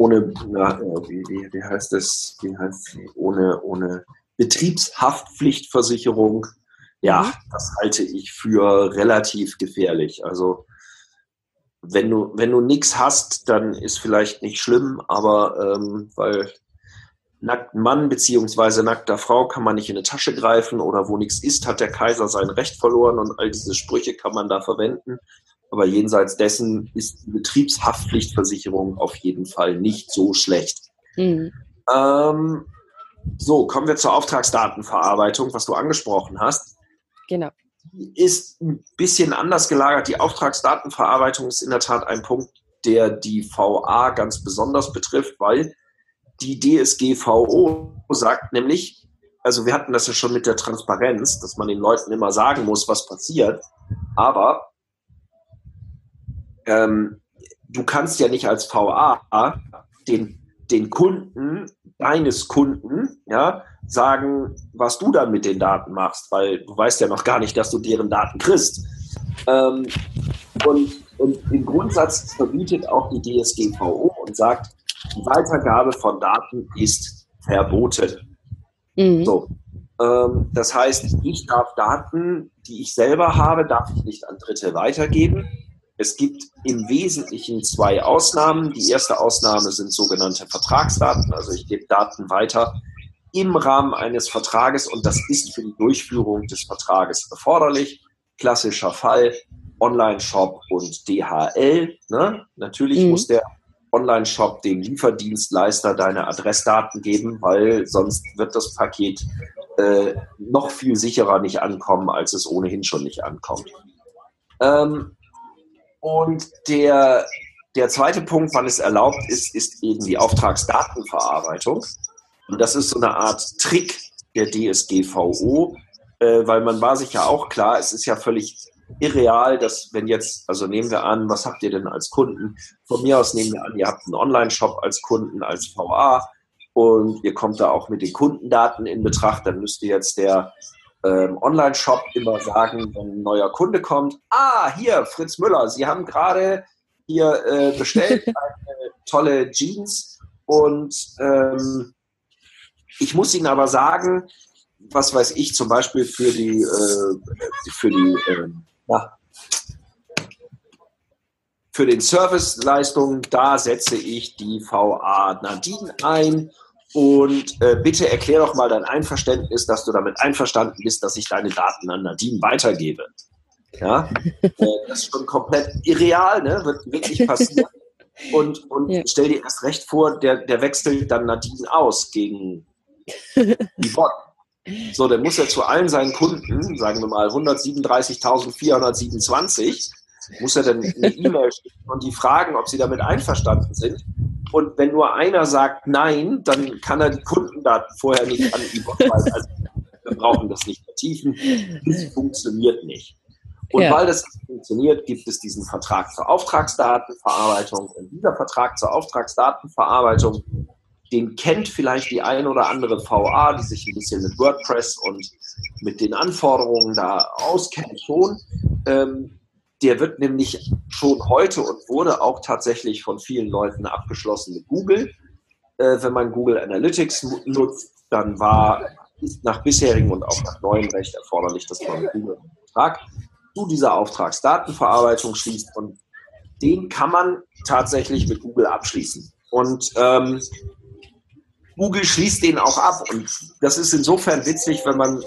ohne, na, äh, wie, wie, wie heißt das, wie heißt ohne, ohne Betriebshaftpflichtversicherung, ja, mhm. das halte ich für relativ gefährlich. Also wenn du, wenn du nichts hast, dann ist vielleicht nicht schlimm, aber ähm, weil nackten Mann beziehungsweise nackter Frau kann man nicht in eine Tasche greifen oder wo nichts ist, hat der Kaiser sein Recht verloren und all diese Sprüche kann man da verwenden. Aber jenseits dessen ist die Betriebshaftpflichtversicherung auf jeden Fall nicht so schlecht. Mhm. Ähm, so, kommen wir zur Auftragsdatenverarbeitung, was du angesprochen hast. Genau. Die ist ein bisschen anders gelagert. Die Auftragsdatenverarbeitung ist in der Tat ein Punkt, der die VA ganz besonders betrifft, weil die DSGVO sagt nämlich, also wir hatten das ja schon mit der Transparenz, dass man den Leuten immer sagen muss, was passiert, aber ähm, du kannst ja nicht als VA den, den Kunden deines Kunden ja, sagen, was du dann mit den Daten machst, weil du weißt ja noch gar nicht, dass du deren Daten kriegst. Ähm, und, und im Grundsatz verbietet auch die DSGVO und sagt, die Weitergabe von Daten ist verboten. Mhm. So. Ähm, das heißt, ich darf Daten, die ich selber habe, darf ich nicht an Dritte weitergeben. Es gibt im Wesentlichen zwei Ausnahmen. Die erste Ausnahme sind sogenannte Vertragsdaten. Also ich gebe Daten weiter im Rahmen eines Vertrages und das ist für die Durchführung des Vertrages erforderlich. Klassischer Fall, Online-Shop und DHL. Ne? Natürlich mhm. muss der Online-Shop dem Lieferdienstleister deine Adressdaten geben, weil sonst wird das Paket äh, noch viel sicherer nicht ankommen, als es ohnehin schon nicht ankommt. Ähm, und der, der zweite Punkt, wann es erlaubt ist, ist eben die Auftragsdatenverarbeitung. Und das ist so eine Art Trick der DSGVO, äh, weil man war sich ja auch klar, es ist ja völlig irreal, dass wenn jetzt, also nehmen wir an, was habt ihr denn als Kunden? Von mir aus nehmen wir an, ihr habt einen Online-Shop als Kunden, als VA und ihr kommt da auch mit den Kundendaten in Betracht, dann müsste jetzt der ähm, Online-Shop immer sagen, wenn ein neuer Kunde kommt, ah, hier, Fritz Müller, Sie haben gerade hier äh, bestellt eine tolle Jeans und ähm, ich muss Ihnen aber sagen, was weiß ich, zum Beispiel für die, äh, für die, äh, na, für den Serviceleistungen, da setze ich die VA Nadine ein und äh, bitte erklär doch mal dein Einverständnis, dass du damit einverstanden bist, dass ich deine Daten an Nadine weitergebe. Ja, äh, das ist schon komplett irreal, ne? wird wirklich passieren. Und, und ja. stell dir erst recht vor, der, der wechselt dann Nadine aus gegen die Bot. So, der muss ja zu allen seinen Kunden, sagen wir mal 137.427, muss er dann eine E-Mail schicken und die fragen, ob sie damit einverstanden sind. Und wenn nur einer sagt Nein, dann kann er die Kundendaten vorher nicht an die Bot weisen. Also, wir brauchen das nicht vertiefen. Das funktioniert nicht. Und ja. weil das nicht funktioniert, gibt es diesen Vertrag zur Auftragsdatenverarbeitung. Und dieser Vertrag zur Auftragsdatenverarbeitung den kennt vielleicht die ein oder andere VA, die sich ein bisschen mit WordPress und mit den Anforderungen da auskennt schon. Ähm, der wird nämlich schon heute und wurde auch tatsächlich von vielen Leuten abgeschlossen mit Google. Äh, wenn man Google Analytics nutzt, dann war nach bisherigem und auch nach neuem Recht erforderlich, dass man Google einen Vertrag zu dieser Auftragsdatenverarbeitung schließt und den kann man tatsächlich mit Google abschließen. Und ähm, Google schließt den auch ab. Und das ist insofern witzig, wenn man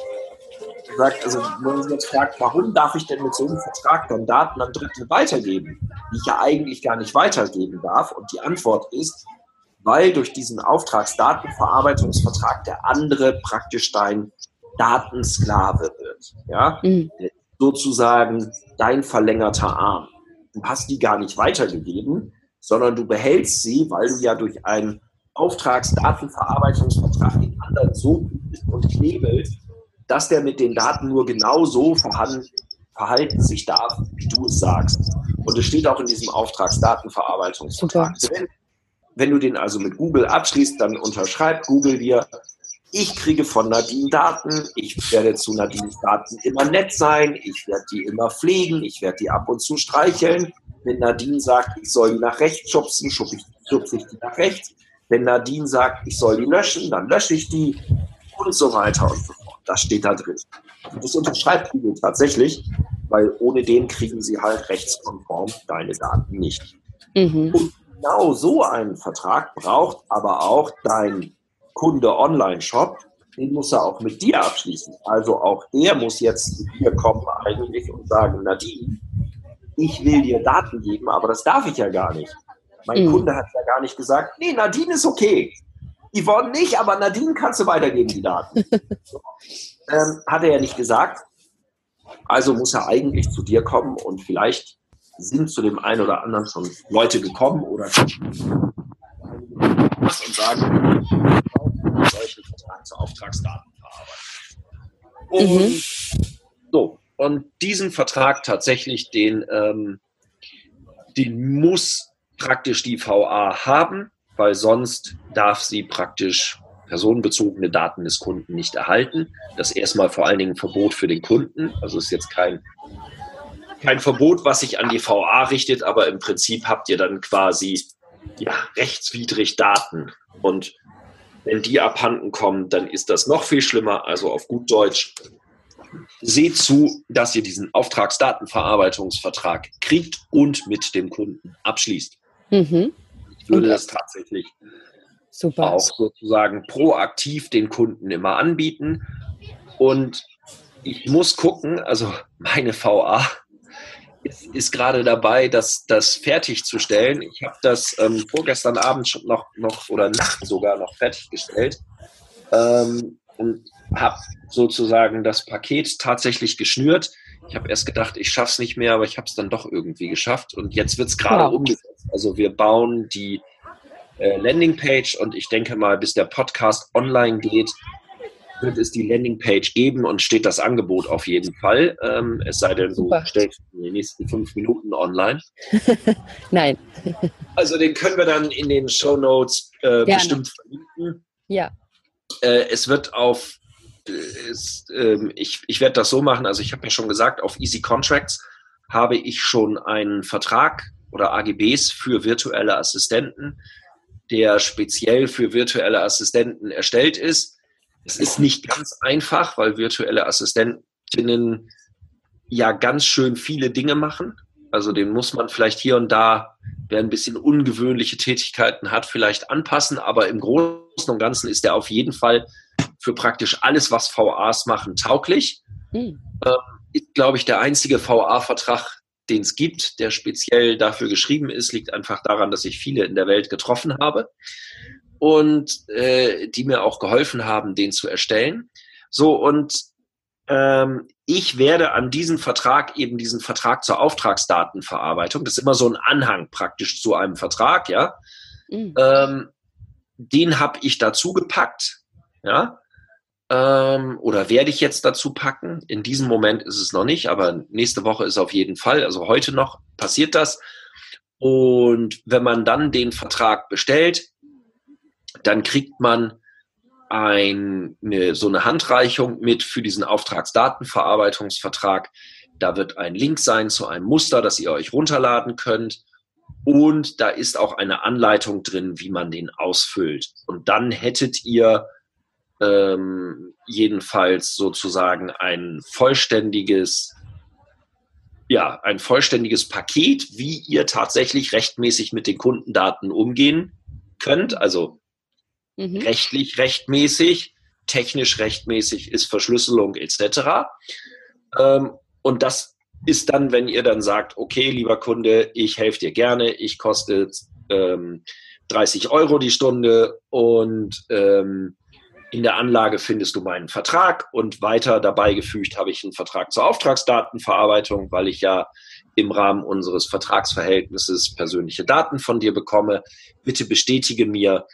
sagt, also wenn man sich jetzt fragt, warum darf ich denn mit so einem Vertrag dann Daten an Dritte weitergeben, die ich ja eigentlich gar nicht weitergeben darf? Und die Antwort ist, weil durch diesen Auftragsdatenverarbeitungsvertrag der andere praktisch dein Datensklave wird. Ja? Mhm. Sozusagen dein verlängerter Arm. Du hast die gar nicht weitergegeben, sondern du behältst sie, weil du ja durch ein Auftragsdatenverarbeitungsvertrag den anderen so und knebelt, dass der mit den Daten nur genauso vorhanden, verhalten sich darf, wie du es sagst. Und es steht auch in diesem Auftragsdatenverarbeitungsvertrag drin. Wenn du den also mit Google abschließt, dann unterschreibt Google dir, ich kriege von Nadine Daten, ich werde zu Nadines Daten immer nett sein, ich werde die immer pflegen, ich werde die ab und zu streicheln. Wenn Nadine sagt, ich soll die nach rechts schubsen, schubse ich, schubse ich die nach rechts. Wenn Nadine sagt, ich soll die löschen, dann lösche ich die und so weiter und so fort. Das steht da drin. Und das unterschreibt Google tatsächlich, weil ohne den kriegen sie halt rechtskonform deine Daten nicht. Mhm. Und genau so einen Vertrag braucht aber auch dein Kunde Online-Shop, den muss er auch mit dir abschließen. Also auch der muss jetzt zu dir kommen eigentlich und sagen, Nadine, ich will dir Daten geben, aber das darf ich ja gar nicht. Mein mhm. Kunde hat ja gar nicht gesagt, nee, Nadine ist okay. Yvonne nicht, aber Nadine kannst du weitergeben, die Daten. so. ähm, hat er ja nicht gesagt. Also muss er eigentlich zu dir kommen und vielleicht sind zu dem einen oder anderen schon Leute gekommen oder und sagen, zur Auftragsdatenverarbeitung. Und mhm. so, und diesen Vertrag tatsächlich, den, ähm, den muss praktisch die VA haben, weil sonst darf sie praktisch personenbezogene Daten des Kunden nicht erhalten. Das ist erstmal vor allen Dingen ein Verbot für den Kunden. Also ist jetzt kein, kein Verbot, was sich an die VA richtet, aber im Prinzip habt ihr dann quasi ja, rechtswidrig Daten. Und Wenn die abhanden kommen, dann ist das noch viel schlimmer. Also auf gut Deutsch, seht zu, dass ihr diesen Auftragsdatenverarbeitungsvertrag kriegt und mit dem Kunden abschließt. Mhm. Ich würde das tatsächlich Super. auch sozusagen proaktiv den Kunden immer anbieten. Und ich muss gucken, also meine VA ist, ist gerade dabei, das, das fertigzustellen. Ich habe das ähm, vorgestern Abend schon noch, noch oder Nacht sogar noch fertiggestellt ähm, und habe sozusagen das Paket tatsächlich geschnürt. Ich habe erst gedacht, ich schaffe es nicht mehr, aber ich habe es dann doch irgendwie geschafft. Und jetzt wird es gerade wow. umgesetzt. Also wir bauen die äh, Landingpage und ich denke mal, bis der Podcast online geht, wird es die Landingpage geben und steht das Angebot auf jeden Fall. Ähm, es sei denn, du stellst in den nächsten fünf Minuten online. Nein. also den können wir dann in den Show Notes äh, bestimmt verlinken. Ja. Äh, es wird auf, es, ähm, ich, ich werde das so machen, also ich habe ja schon gesagt, auf Easy Contracts habe ich schon einen Vertrag oder AGBs für virtuelle Assistenten, der speziell für virtuelle Assistenten erstellt ist. Es ist nicht ganz einfach, weil virtuelle Assistentinnen ja ganz schön viele Dinge machen. Also den muss man vielleicht hier und da, wer ein bisschen ungewöhnliche Tätigkeiten hat, vielleicht anpassen. Aber im Großen und Ganzen ist er auf jeden Fall für praktisch alles, was VAs machen, tauglich. Mhm. Ähm, ist, glaube ich, der einzige VA-Vertrag, den es gibt, der speziell dafür geschrieben ist, liegt einfach daran, dass ich viele in der Welt getroffen habe und äh, die mir auch geholfen haben, den zu erstellen. So, und ähm, ich werde an diesem Vertrag eben diesen Vertrag zur Auftragsdatenverarbeitung, das ist immer so ein Anhang praktisch zu einem Vertrag, ja, mhm. ähm, den habe ich dazu gepackt, ja, ähm, oder werde ich jetzt dazu packen. In diesem Moment ist es noch nicht, aber nächste Woche ist auf jeden Fall, also heute noch passiert das. Und wenn man dann den Vertrag bestellt, dann kriegt man ein, eine, so eine Handreichung mit für diesen Auftragsdatenverarbeitungsvertrag. Da wird ein Link sein zu einem Muster, das ihr euch runterladen könnt. Und da ist auch eine Anleitung drin, wie man den ausfüllt. Und dann hättet ihr ähm, jedenfalls sozusagen ein vollständiges, ja, ein vollständiges Paket, wie ihr tatsächlich rechtmäßig mit den Kundendaten umgehen könnt. Also mhm. rechtlich rechtmäßig, technisch rechtmäßig ist Verschlüsselung etc. Ähm, und das ist dann, wenn ihr dann sagt, okay, lieber Kunde, ich helfe dir gerne, ich koste ähm, 30 Euro die Stunde und ähm, in der Anlage findest du meinen Vertrag und weiter dabei gefügt habe ich einen Vertrag zur Auftragsdatenverarbeitung, weil ich ja im Rahmen unseres Vertragsverhältnisses persönliche Daten von dir bekomme. Bitte bestätige mir,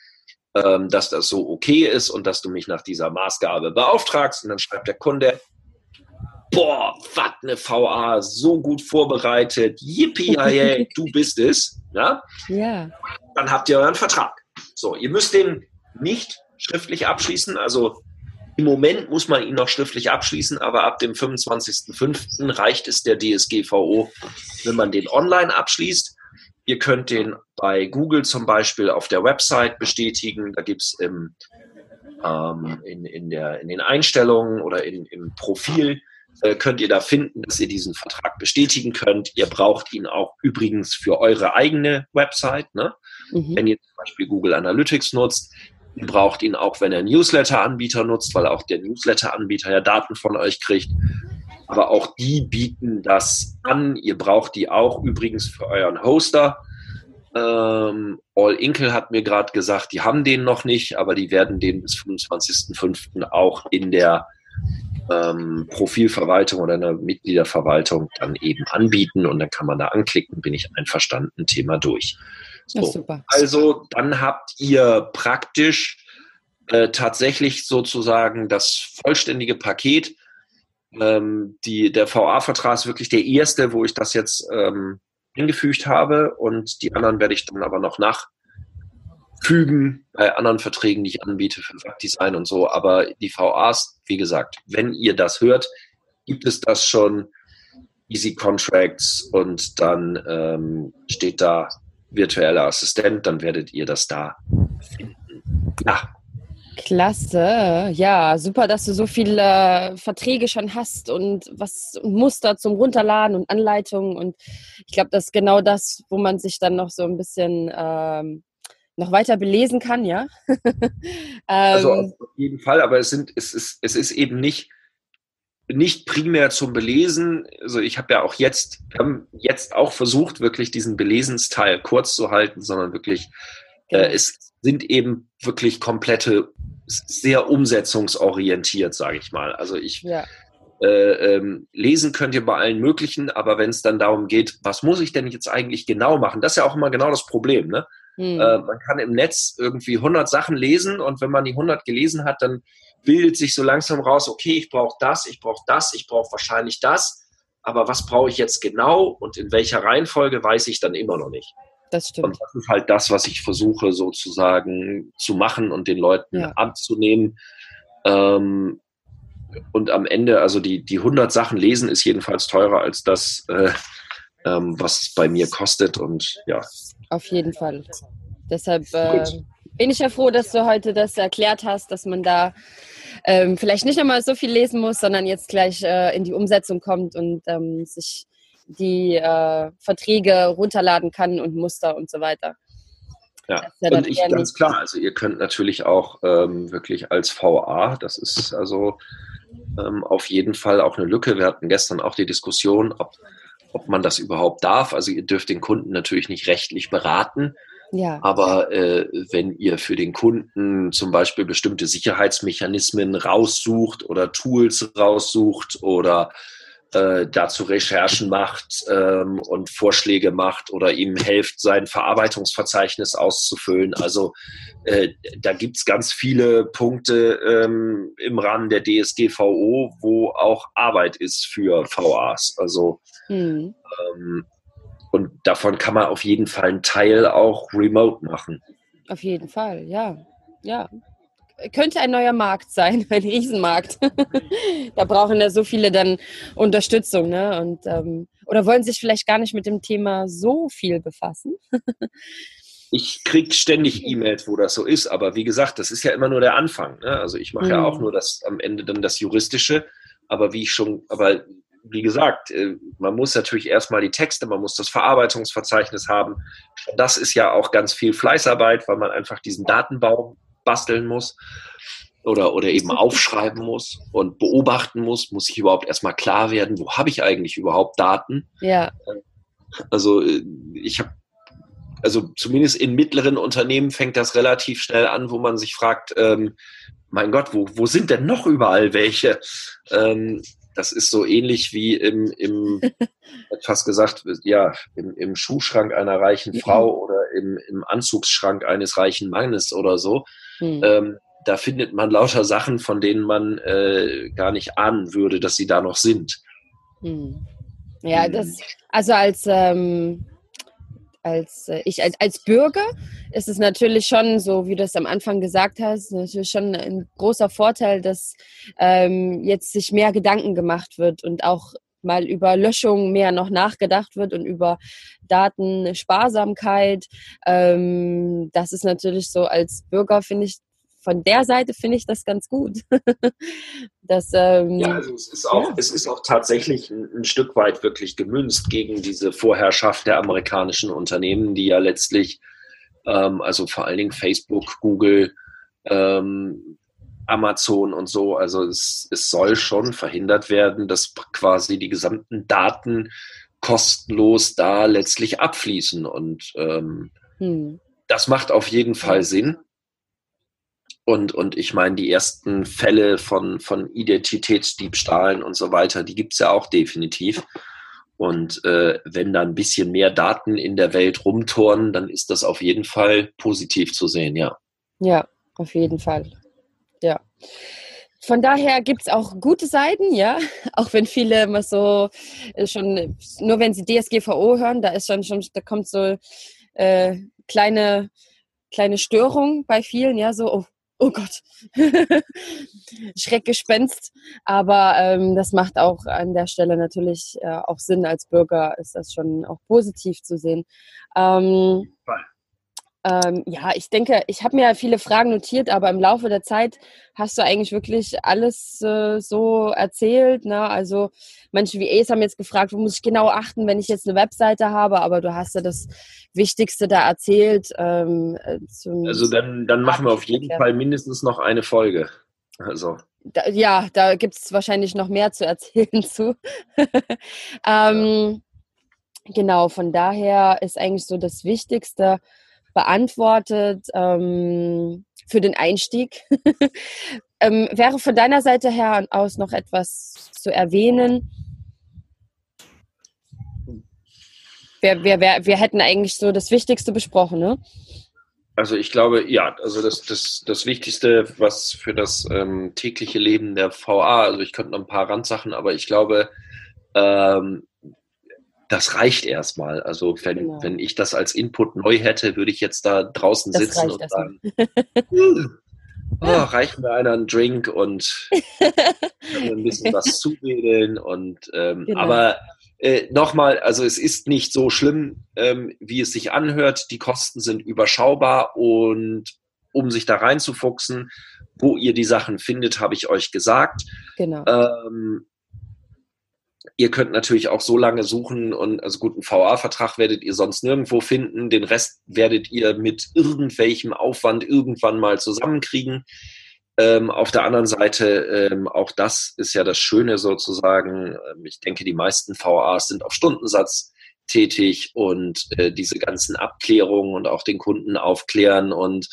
ähm, dass das so okay ist und dass du mich nach dieser Maßgabe beauftragst. Und dann schreibt der Kunde, boah, was eine VA, so gut vorbereitet, yippie, du bist es. Ja? ja. Dann habt ihr euren Vertrag. So, ihr müsst den nicht schriftlich abschließen. Also im Moment muss man ihn noch schriftlich abschließen, aber ab dem 25.05. reicht es der DSGVO, wenn man den online abschließt. Ihr könnt den bei Google zum Beispiel auf der Website bestätigen. Da gibt es im, ähm, in, in, der, in den Einstellungen oder in, im Profil äh, könnt ihr da finden, dass ihr diesen Vertrag bestätigen könnt. Ihr braucht ihn auch übrigens für eure eigene Website. Ne? Mhm. Wenn ihr zum Beispiel Google Analytics nutzt, braucht ihn auch, wenn ihr Newsletter-Anbieter nutzt, weil auch der Newsletter-Anbieter ja Daten von euch kriegt aber auch die bieten das an. Ihr braucht die auch übrigens für euren Hoster. Ähm, All Inkle hat mir gerade gesagt, die haben den noch nicht, aber die werden den bis 25.05. auch in der ähm, Profilverwaltung oder in der Mitgliederverwaltung dann eben anbieten und dann kann man da anklicken, bin ich einverstanden, Thema durch. So. Also dann habt ihr praktisch äh, tatsächlich sozusagen das vollständige Paket ähm, die, der VA-Vertrag ist wirklich der erste, wo ich das jetzt ähm, hingefügt habe und die anderen werde ich dann aber noch nachfügen bei anderen Verträgen, die ich anbiete für Webdesign und so. Aber die VAs, wie gesagt, wenn ihr das hört, gibt es das schon, Easy Contracts und dann ähm, steht da virtueller Assistent, dann werdet ihr das da finden. Ja, Klasse, ja, super, dass du so viele Verträge schon hast und was Muster zum Runterladen und Anleitungen und ich glaube, das ist genau das, wo man sich dann noch so ein bisschen ähm, noch weiter belesen kann, ja. also ähm, auf jeden Fall, aber es sind, es ist, es ist eben nicht nicht primär zum Belesen. Also ich habe ja auch jetzt, wir haben jetzt auch versucht, wirklich diesen Belesensteil kurz zu halten, sondern wirklich, äh, genau. es sind eben wirklich komplette, sehr umsetzungsorientiert, sage ich mal. Also ich ja. äh, ähm, lesen könnt ihr bei allen möglichen, aber wenn es dann darum geht, was muss ich denn jetzt eigentlich genau machen, das ist ja auch immer genau das Problem. Ne? Hm. Äh, man kann im Netz irgendwie 100 Sachen lesen und wenn man die 100 gelesen hat, dann bildet sich so langsam raus, okay, ich brauche das, ich brauche das, ich brauche wahrscheinlich das, aber was brauche ich jetzt genau und in welcher Reihenfolge, weiß ich dann immer noch nicht. Das stimmt. Und das ist halt das, was ich versuche sozusagen zu machen und den Leuten ja. abzunehmen. Ähm, und am Ende, also die, die 100 Sachen lesen ist jedenfalls teurer als das, äh, ähm, was es bei mir kostet und ja. Auf jeden Fall. Deshalb äh, bin ich ja froh, dass du heute das erklärt hast, dass man da ähm, vielleicht nicht einmal so viel lesen muss, sondern jetzt gleich äh, in die Umsetzung kommt und ähm, sich die äh, Verträge runterladen kann und Muster und so weiter. Ja, ja und ich ganz klar, also ihr könnt natürlich auch ähm, wirklich als VA, das ist also ähm, auf jeden Fall auch eine Lücke. Wir hatten gestern auch die Diskussion, ob, ob man das überhaupt darf. Also ihr dürft den Kunden natürlich nicht rechtlich beraten. Ja. Aber äh, wenn ihr für den Kunden zum Beispiel bestimmte Sicherheitsmechanismen raussucht oder Tools raussucht oder äh, dazu Recherchen macht ähm, und Vorschläge macht oder ihm hilft, sein Verarbeitungsverzeichnis auszufüllen. Also äh, da gibt's ganz viele Punkte ähm, im Rahmen der DSGVO, wo auch Arbeit ist für VAs. Also hm. ähm, davon kann man auf jeden Fall einen Teil auch remote machen. Auf jeden Fall, ja. Ja. Könnte ein neuer Markt sein, ein Riesenmarkt. da brauchen ja so viele dann Unterstützung, ne? Und, ähm, oder wollen sich vielleicht gar nicht mit dem Thema so viel befassen? ich kriege ständig E-Mails, wo das so ist, aber wie gesagt, das ist ja immer nur der Anfang. Ne? Also ich mache mhm. ja auch nur das am Ende dann das Juristische, aber wie ich schon, aber wie gesagt, äh, man muss natürlich erstmal die Texte, man muss das Verarbeitungsverzeichnis haben. Das ist ja auch ganz viel Fleißarbeit, weil man einfach diesen Datenbaum basteln muss oder, oder eben aufschreiben muss und beobachten muss. Muss ich überhaupt erstmal klar werden, wo habe ich eigentlich überhaupt Daten? Ja. Also äh, ich habe also zumindest in mittleren Unternehmen fängt das relativ schnell an, wo man sich fragt, ähm, mein Gott, wo, wo sind denn noch überall welche? Ähm, das ist so ähnlich wie im, im fast gesagt, ja, im, im Schuhschrank einer reichen Frau oder im, im Anzugsschrank eines reichen Mannes oder so. Mhm. Ähm, da findet man lauter Sachen, von denen man äh, gar nicht ahnen würde, dass sie da noch sind. Mhm. Ja, das, also als ähm, als äh, ich als, als Bürger ist es natürlich schon so, wie du es am Anfang gesagt hast, natürlich schon ein großer Vorteil, dass ähm, jetzt sich mehr Gedanken gemacht wird und auch mal über Löschung mehr noch nachgedacht wird und über Datensparsamkeit. Ähm, das ist natürlich so als Bürger, finde ich, von der Seite finde ich das ganz gut. das, ähm, ja, also es ist auch, ja. es ist auch tatsächlich ein, ein, Stück weit wirklich gemünzt gegen diese Vorherrschaft der amerikanischen Unternehmen, die ja letztlich, ähm, also vor allen Dingen Facebook, Google, ähm, Amazon und so, also es, es soll schon verhindert werden, dass quasi die gesamten Daten kostenlos da letztlich abfließen. Und ähm, hm. das macht auf jeden Fall Sinn. Und, und ich meine, die ersten Fälle von, von Identitätsdiebstahlen und so weiter, die gibt es ja auch definitiv. Und äh, wenn da ein bisschen mehr Daten in der Welt rumtoren, dann ist das auf jeden Fall positiv zu sehen, ja. Ja, auf jeden Fall. Ja. Von daher gibt es auch gute Seiten, ja. Auch wenn viele immer so äh, schon, nur wenn sie DSGVO hören, da ist schon, schon da kommt so äh, kleine, kleine Störung bei vielen, ja, so, oh, oh Gott, Schreckgespenst. Aber ähm, das macht auch an der Stelle natürlich äh, auch Sinn. Als Bürger ist das schon auch positiv zu sehen. Ähm, Ähm, ja, ich denke, ich habe mir ja viele Fragen notiert, aber im Laufe der Zeit hast du eigentlich wirklich alles äh, so erzählt. Ne? Also manche VAs haben jetzt gefragt, wo muss ich genau achten, wenn ich jetzt eine Webseite habe, aber du hast ja das Wichtigste da erzählt. Ähm, äh, also dann, dann machen wir auf jeden Fall mindestens noch eine Folge. Also. Da, ja, da gibt es wahrscheinlich noch mehr zu erzählen zu. ähm, genau, von daher ist eigentlich so das Wichtigste, beantwortet ähm, für den Einstieg. ähm, wäre von deiner Seite her aus noch etwas zu erwähnen? Wir, wir, wir, wir hätten eigentlich so das Wichtigste besprochen, ne? Also ich glaube, ja, also das, das, das Wichtigste, was für das ähm, tägliche Leben der VA, also ich könnte noch ein paar Randsachen, aber ich glaube, ähm, das reicht erstmal. Also wenn, genau. wenn ich das als Input neu hätte, würde ich jetzt da draußen das sitzen und sagen, oh, reicht mir einer einen Drink und ein bisschen was zuwedeln. Und ähm, genau. aber äh, nochmal, also es ist nicht so schlimm, ähm, wie es sich anhört. Die Kosten sind überschaubar und um sich da reinzufuchsen, wo ihr die Sachen findet, habe ich euch gesagt. Genau. Ähm, Ihr könnt natürlich auch so lange suchen und also guten VA-Vertrag werdet ihr sonst nirgendwo finden. Den Rest werdet ihr mit irgendwelchem Aufwand irgendwann mal zusammenkriegen. Ähm, auf der anderen Seite, ähm, auch das ist ja das Schöne sozusagen. Ähm, ich denke, die meisten VAs sind auf Stundensatz tätig und äh, diese ganzen Abklärungen und auch den Kunden aufklären und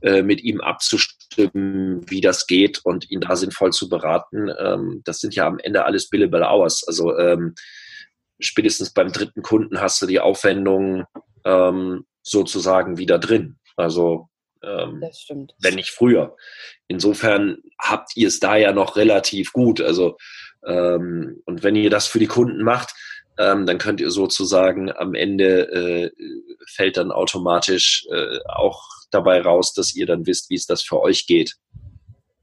mit ihm abzustimmen, wie das geht und ihn da sinnvoll zu beraten. Ähm, das sind ja am Ende alles billable hours. Also ähm, spätestens beim dritten Kunden hast du die Aufwendung ähm, sozusagen wieder drin. Also ähm, wenn nicht früher. Insofern habt ihr es da ja noch relativ gut. Also ähm, und wenn ihr das für die Kunden macht, ähm, dann könnt ihr sozusagen am Ende äh, fällt dann automatisch äh, auch dabei raus, dass ihr dann wisst, wie es das für euch geht.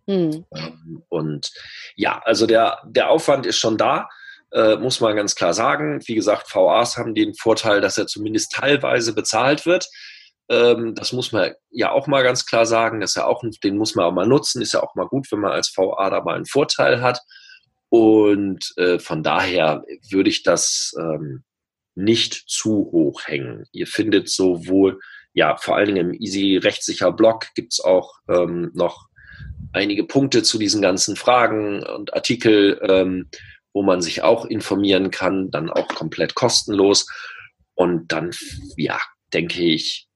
Hm. Ähm, und ja, also der, der Aufwand ist schon da, äh, muss man ganz klar sagen. Wie gesagt, VAs haben den Vorteil, dass er zumindest teilweise bezahlt wird. Ähm, das muss man ja auch mal ganz klar sagen. Das ja auch, den muss man auch mal nutzen. Ist ja auch mal gut, wenn man als VA da mal einen Vorteil hat. Und äh, von daher würde ich das ähm, nicht zu hoch hängen. Ihr findet sowohl, ja, vor allen Dingen im Easy Rechtssicher Blog gibt es auch ähm, noch einige Punkte zu diesen ganzen Fragen und Artikel, ähm, wo man sich auch informieren kann, dann auch komplett kostenlos. Und dann, ja, denke ich,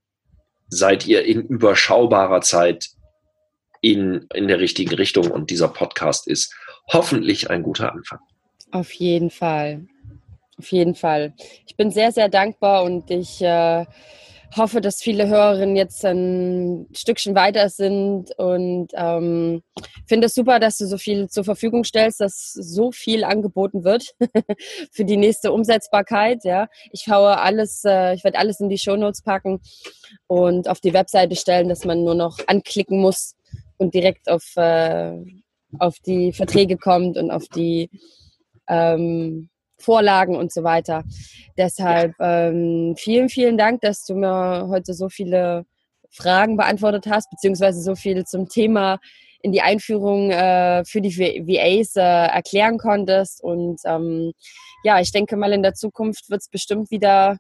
seid ihr in überschaubarer Zeit in, in der richtigen Richtung und dieser Podcast ist hoffentlich ein guter Anfang. Auf jeden Fall. Auf jeden Fall. Ich bin sehr, sehr dankbar und ich äh, hoffe, dass viele Hörerinnen jetzt ein Stückchen weiter sind und ähm, finde es super, dass du so viel zur Verfügung stellst, dass so viel angeboten wird für die nächste Umsetzbarkeit. Ja, ich haue alles, äh, ich werde alles in die Shownotes packen und auf die Webseite stellen, dass man nur noch anklicken muss und direkt auf äh, auf die Verträge kommt und auf die ähm, Vorlagen und so weiter. Deshalb ähm, vielen, vielen Dank, dass du mir heute so viele Fragen beantwortet hast, beziehungsweise so viel zum Thema in die Einführung äh, für die VAs äh, erklären konntest. Und ähm, ja, ich denke mal, in der Zukunft wird es bestimmt wieder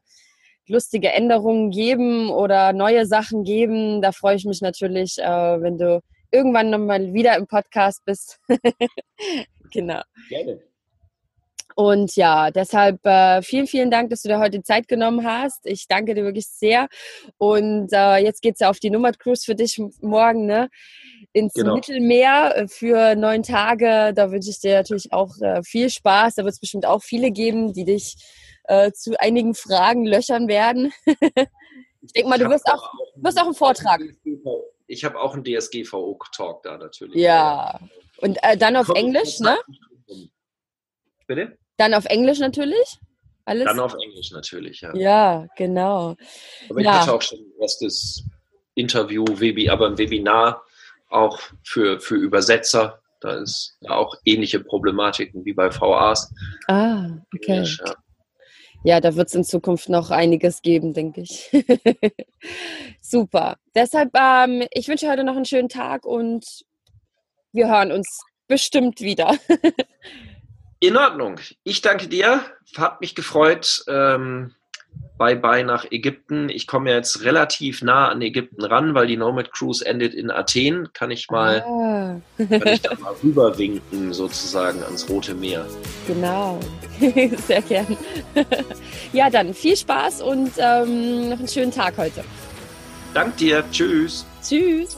lustige Änderungen geben oder neue Sachen geben. Da freue ich mich natürlich, äh, wenn du irgendwann nochmal wieder im Podcast bist. genau. Gerne. Und ja, deshalb äh, vielen, vielen Dank, dass du dir heute Zeit genommen hast. Ich danke dir wirklich sehr. Und äh, jetzt geht es ja auf die Nummer Cruise für dich morgen, ne? Ins genau. Mittelmeer äh, für neun Tage. Da wünsche ich dir natürlich auch äh, viel Spaß. Da wird es bestimmt auch viele geben, die dich äh, zu einigen Fragen löchern werden. ich denke mal, du wirst auch, wirst auch einen Vortrag ich habe auch einen DSGVO-Talk da natürlich. Ja. Und äh, dann auf Englisch, ne? Bitte? Dann auf Englisch natürlich? Alles? Dann auf Englisch natürlich, ja. Ja, genau. Aber ich ja. hatte auch schon ein erstes Interview, aber ein Webinar auch für, für Übersetzer. Da ist ja auch ähnliche Problematiken wie bei VAs. Ah, okay. Englisch, ja. ja, da wird es in Zukunft noch einiges geben, denke ich. Super. Deshalb, ähm, ich wünsche heute noch einen schönen Tag und wir hören uns bestimmt wieder. In Ordnung. Ich danke dir. Hat mich gefreut. Ähm, bye bye nach Ägypten. Ich komme jetzt relativ nah an Ägypten ran, weil die Nomad Cruise endet in Athen. Kann ich mal, ah. kann ich da mal rüberwinken sozusagen ans Rote Meer. Genau. Sehr gern. ja, dann viel Spaß und ähm, noch einen schönen Tag heute. Dank dir. Tschüss. Tschüss.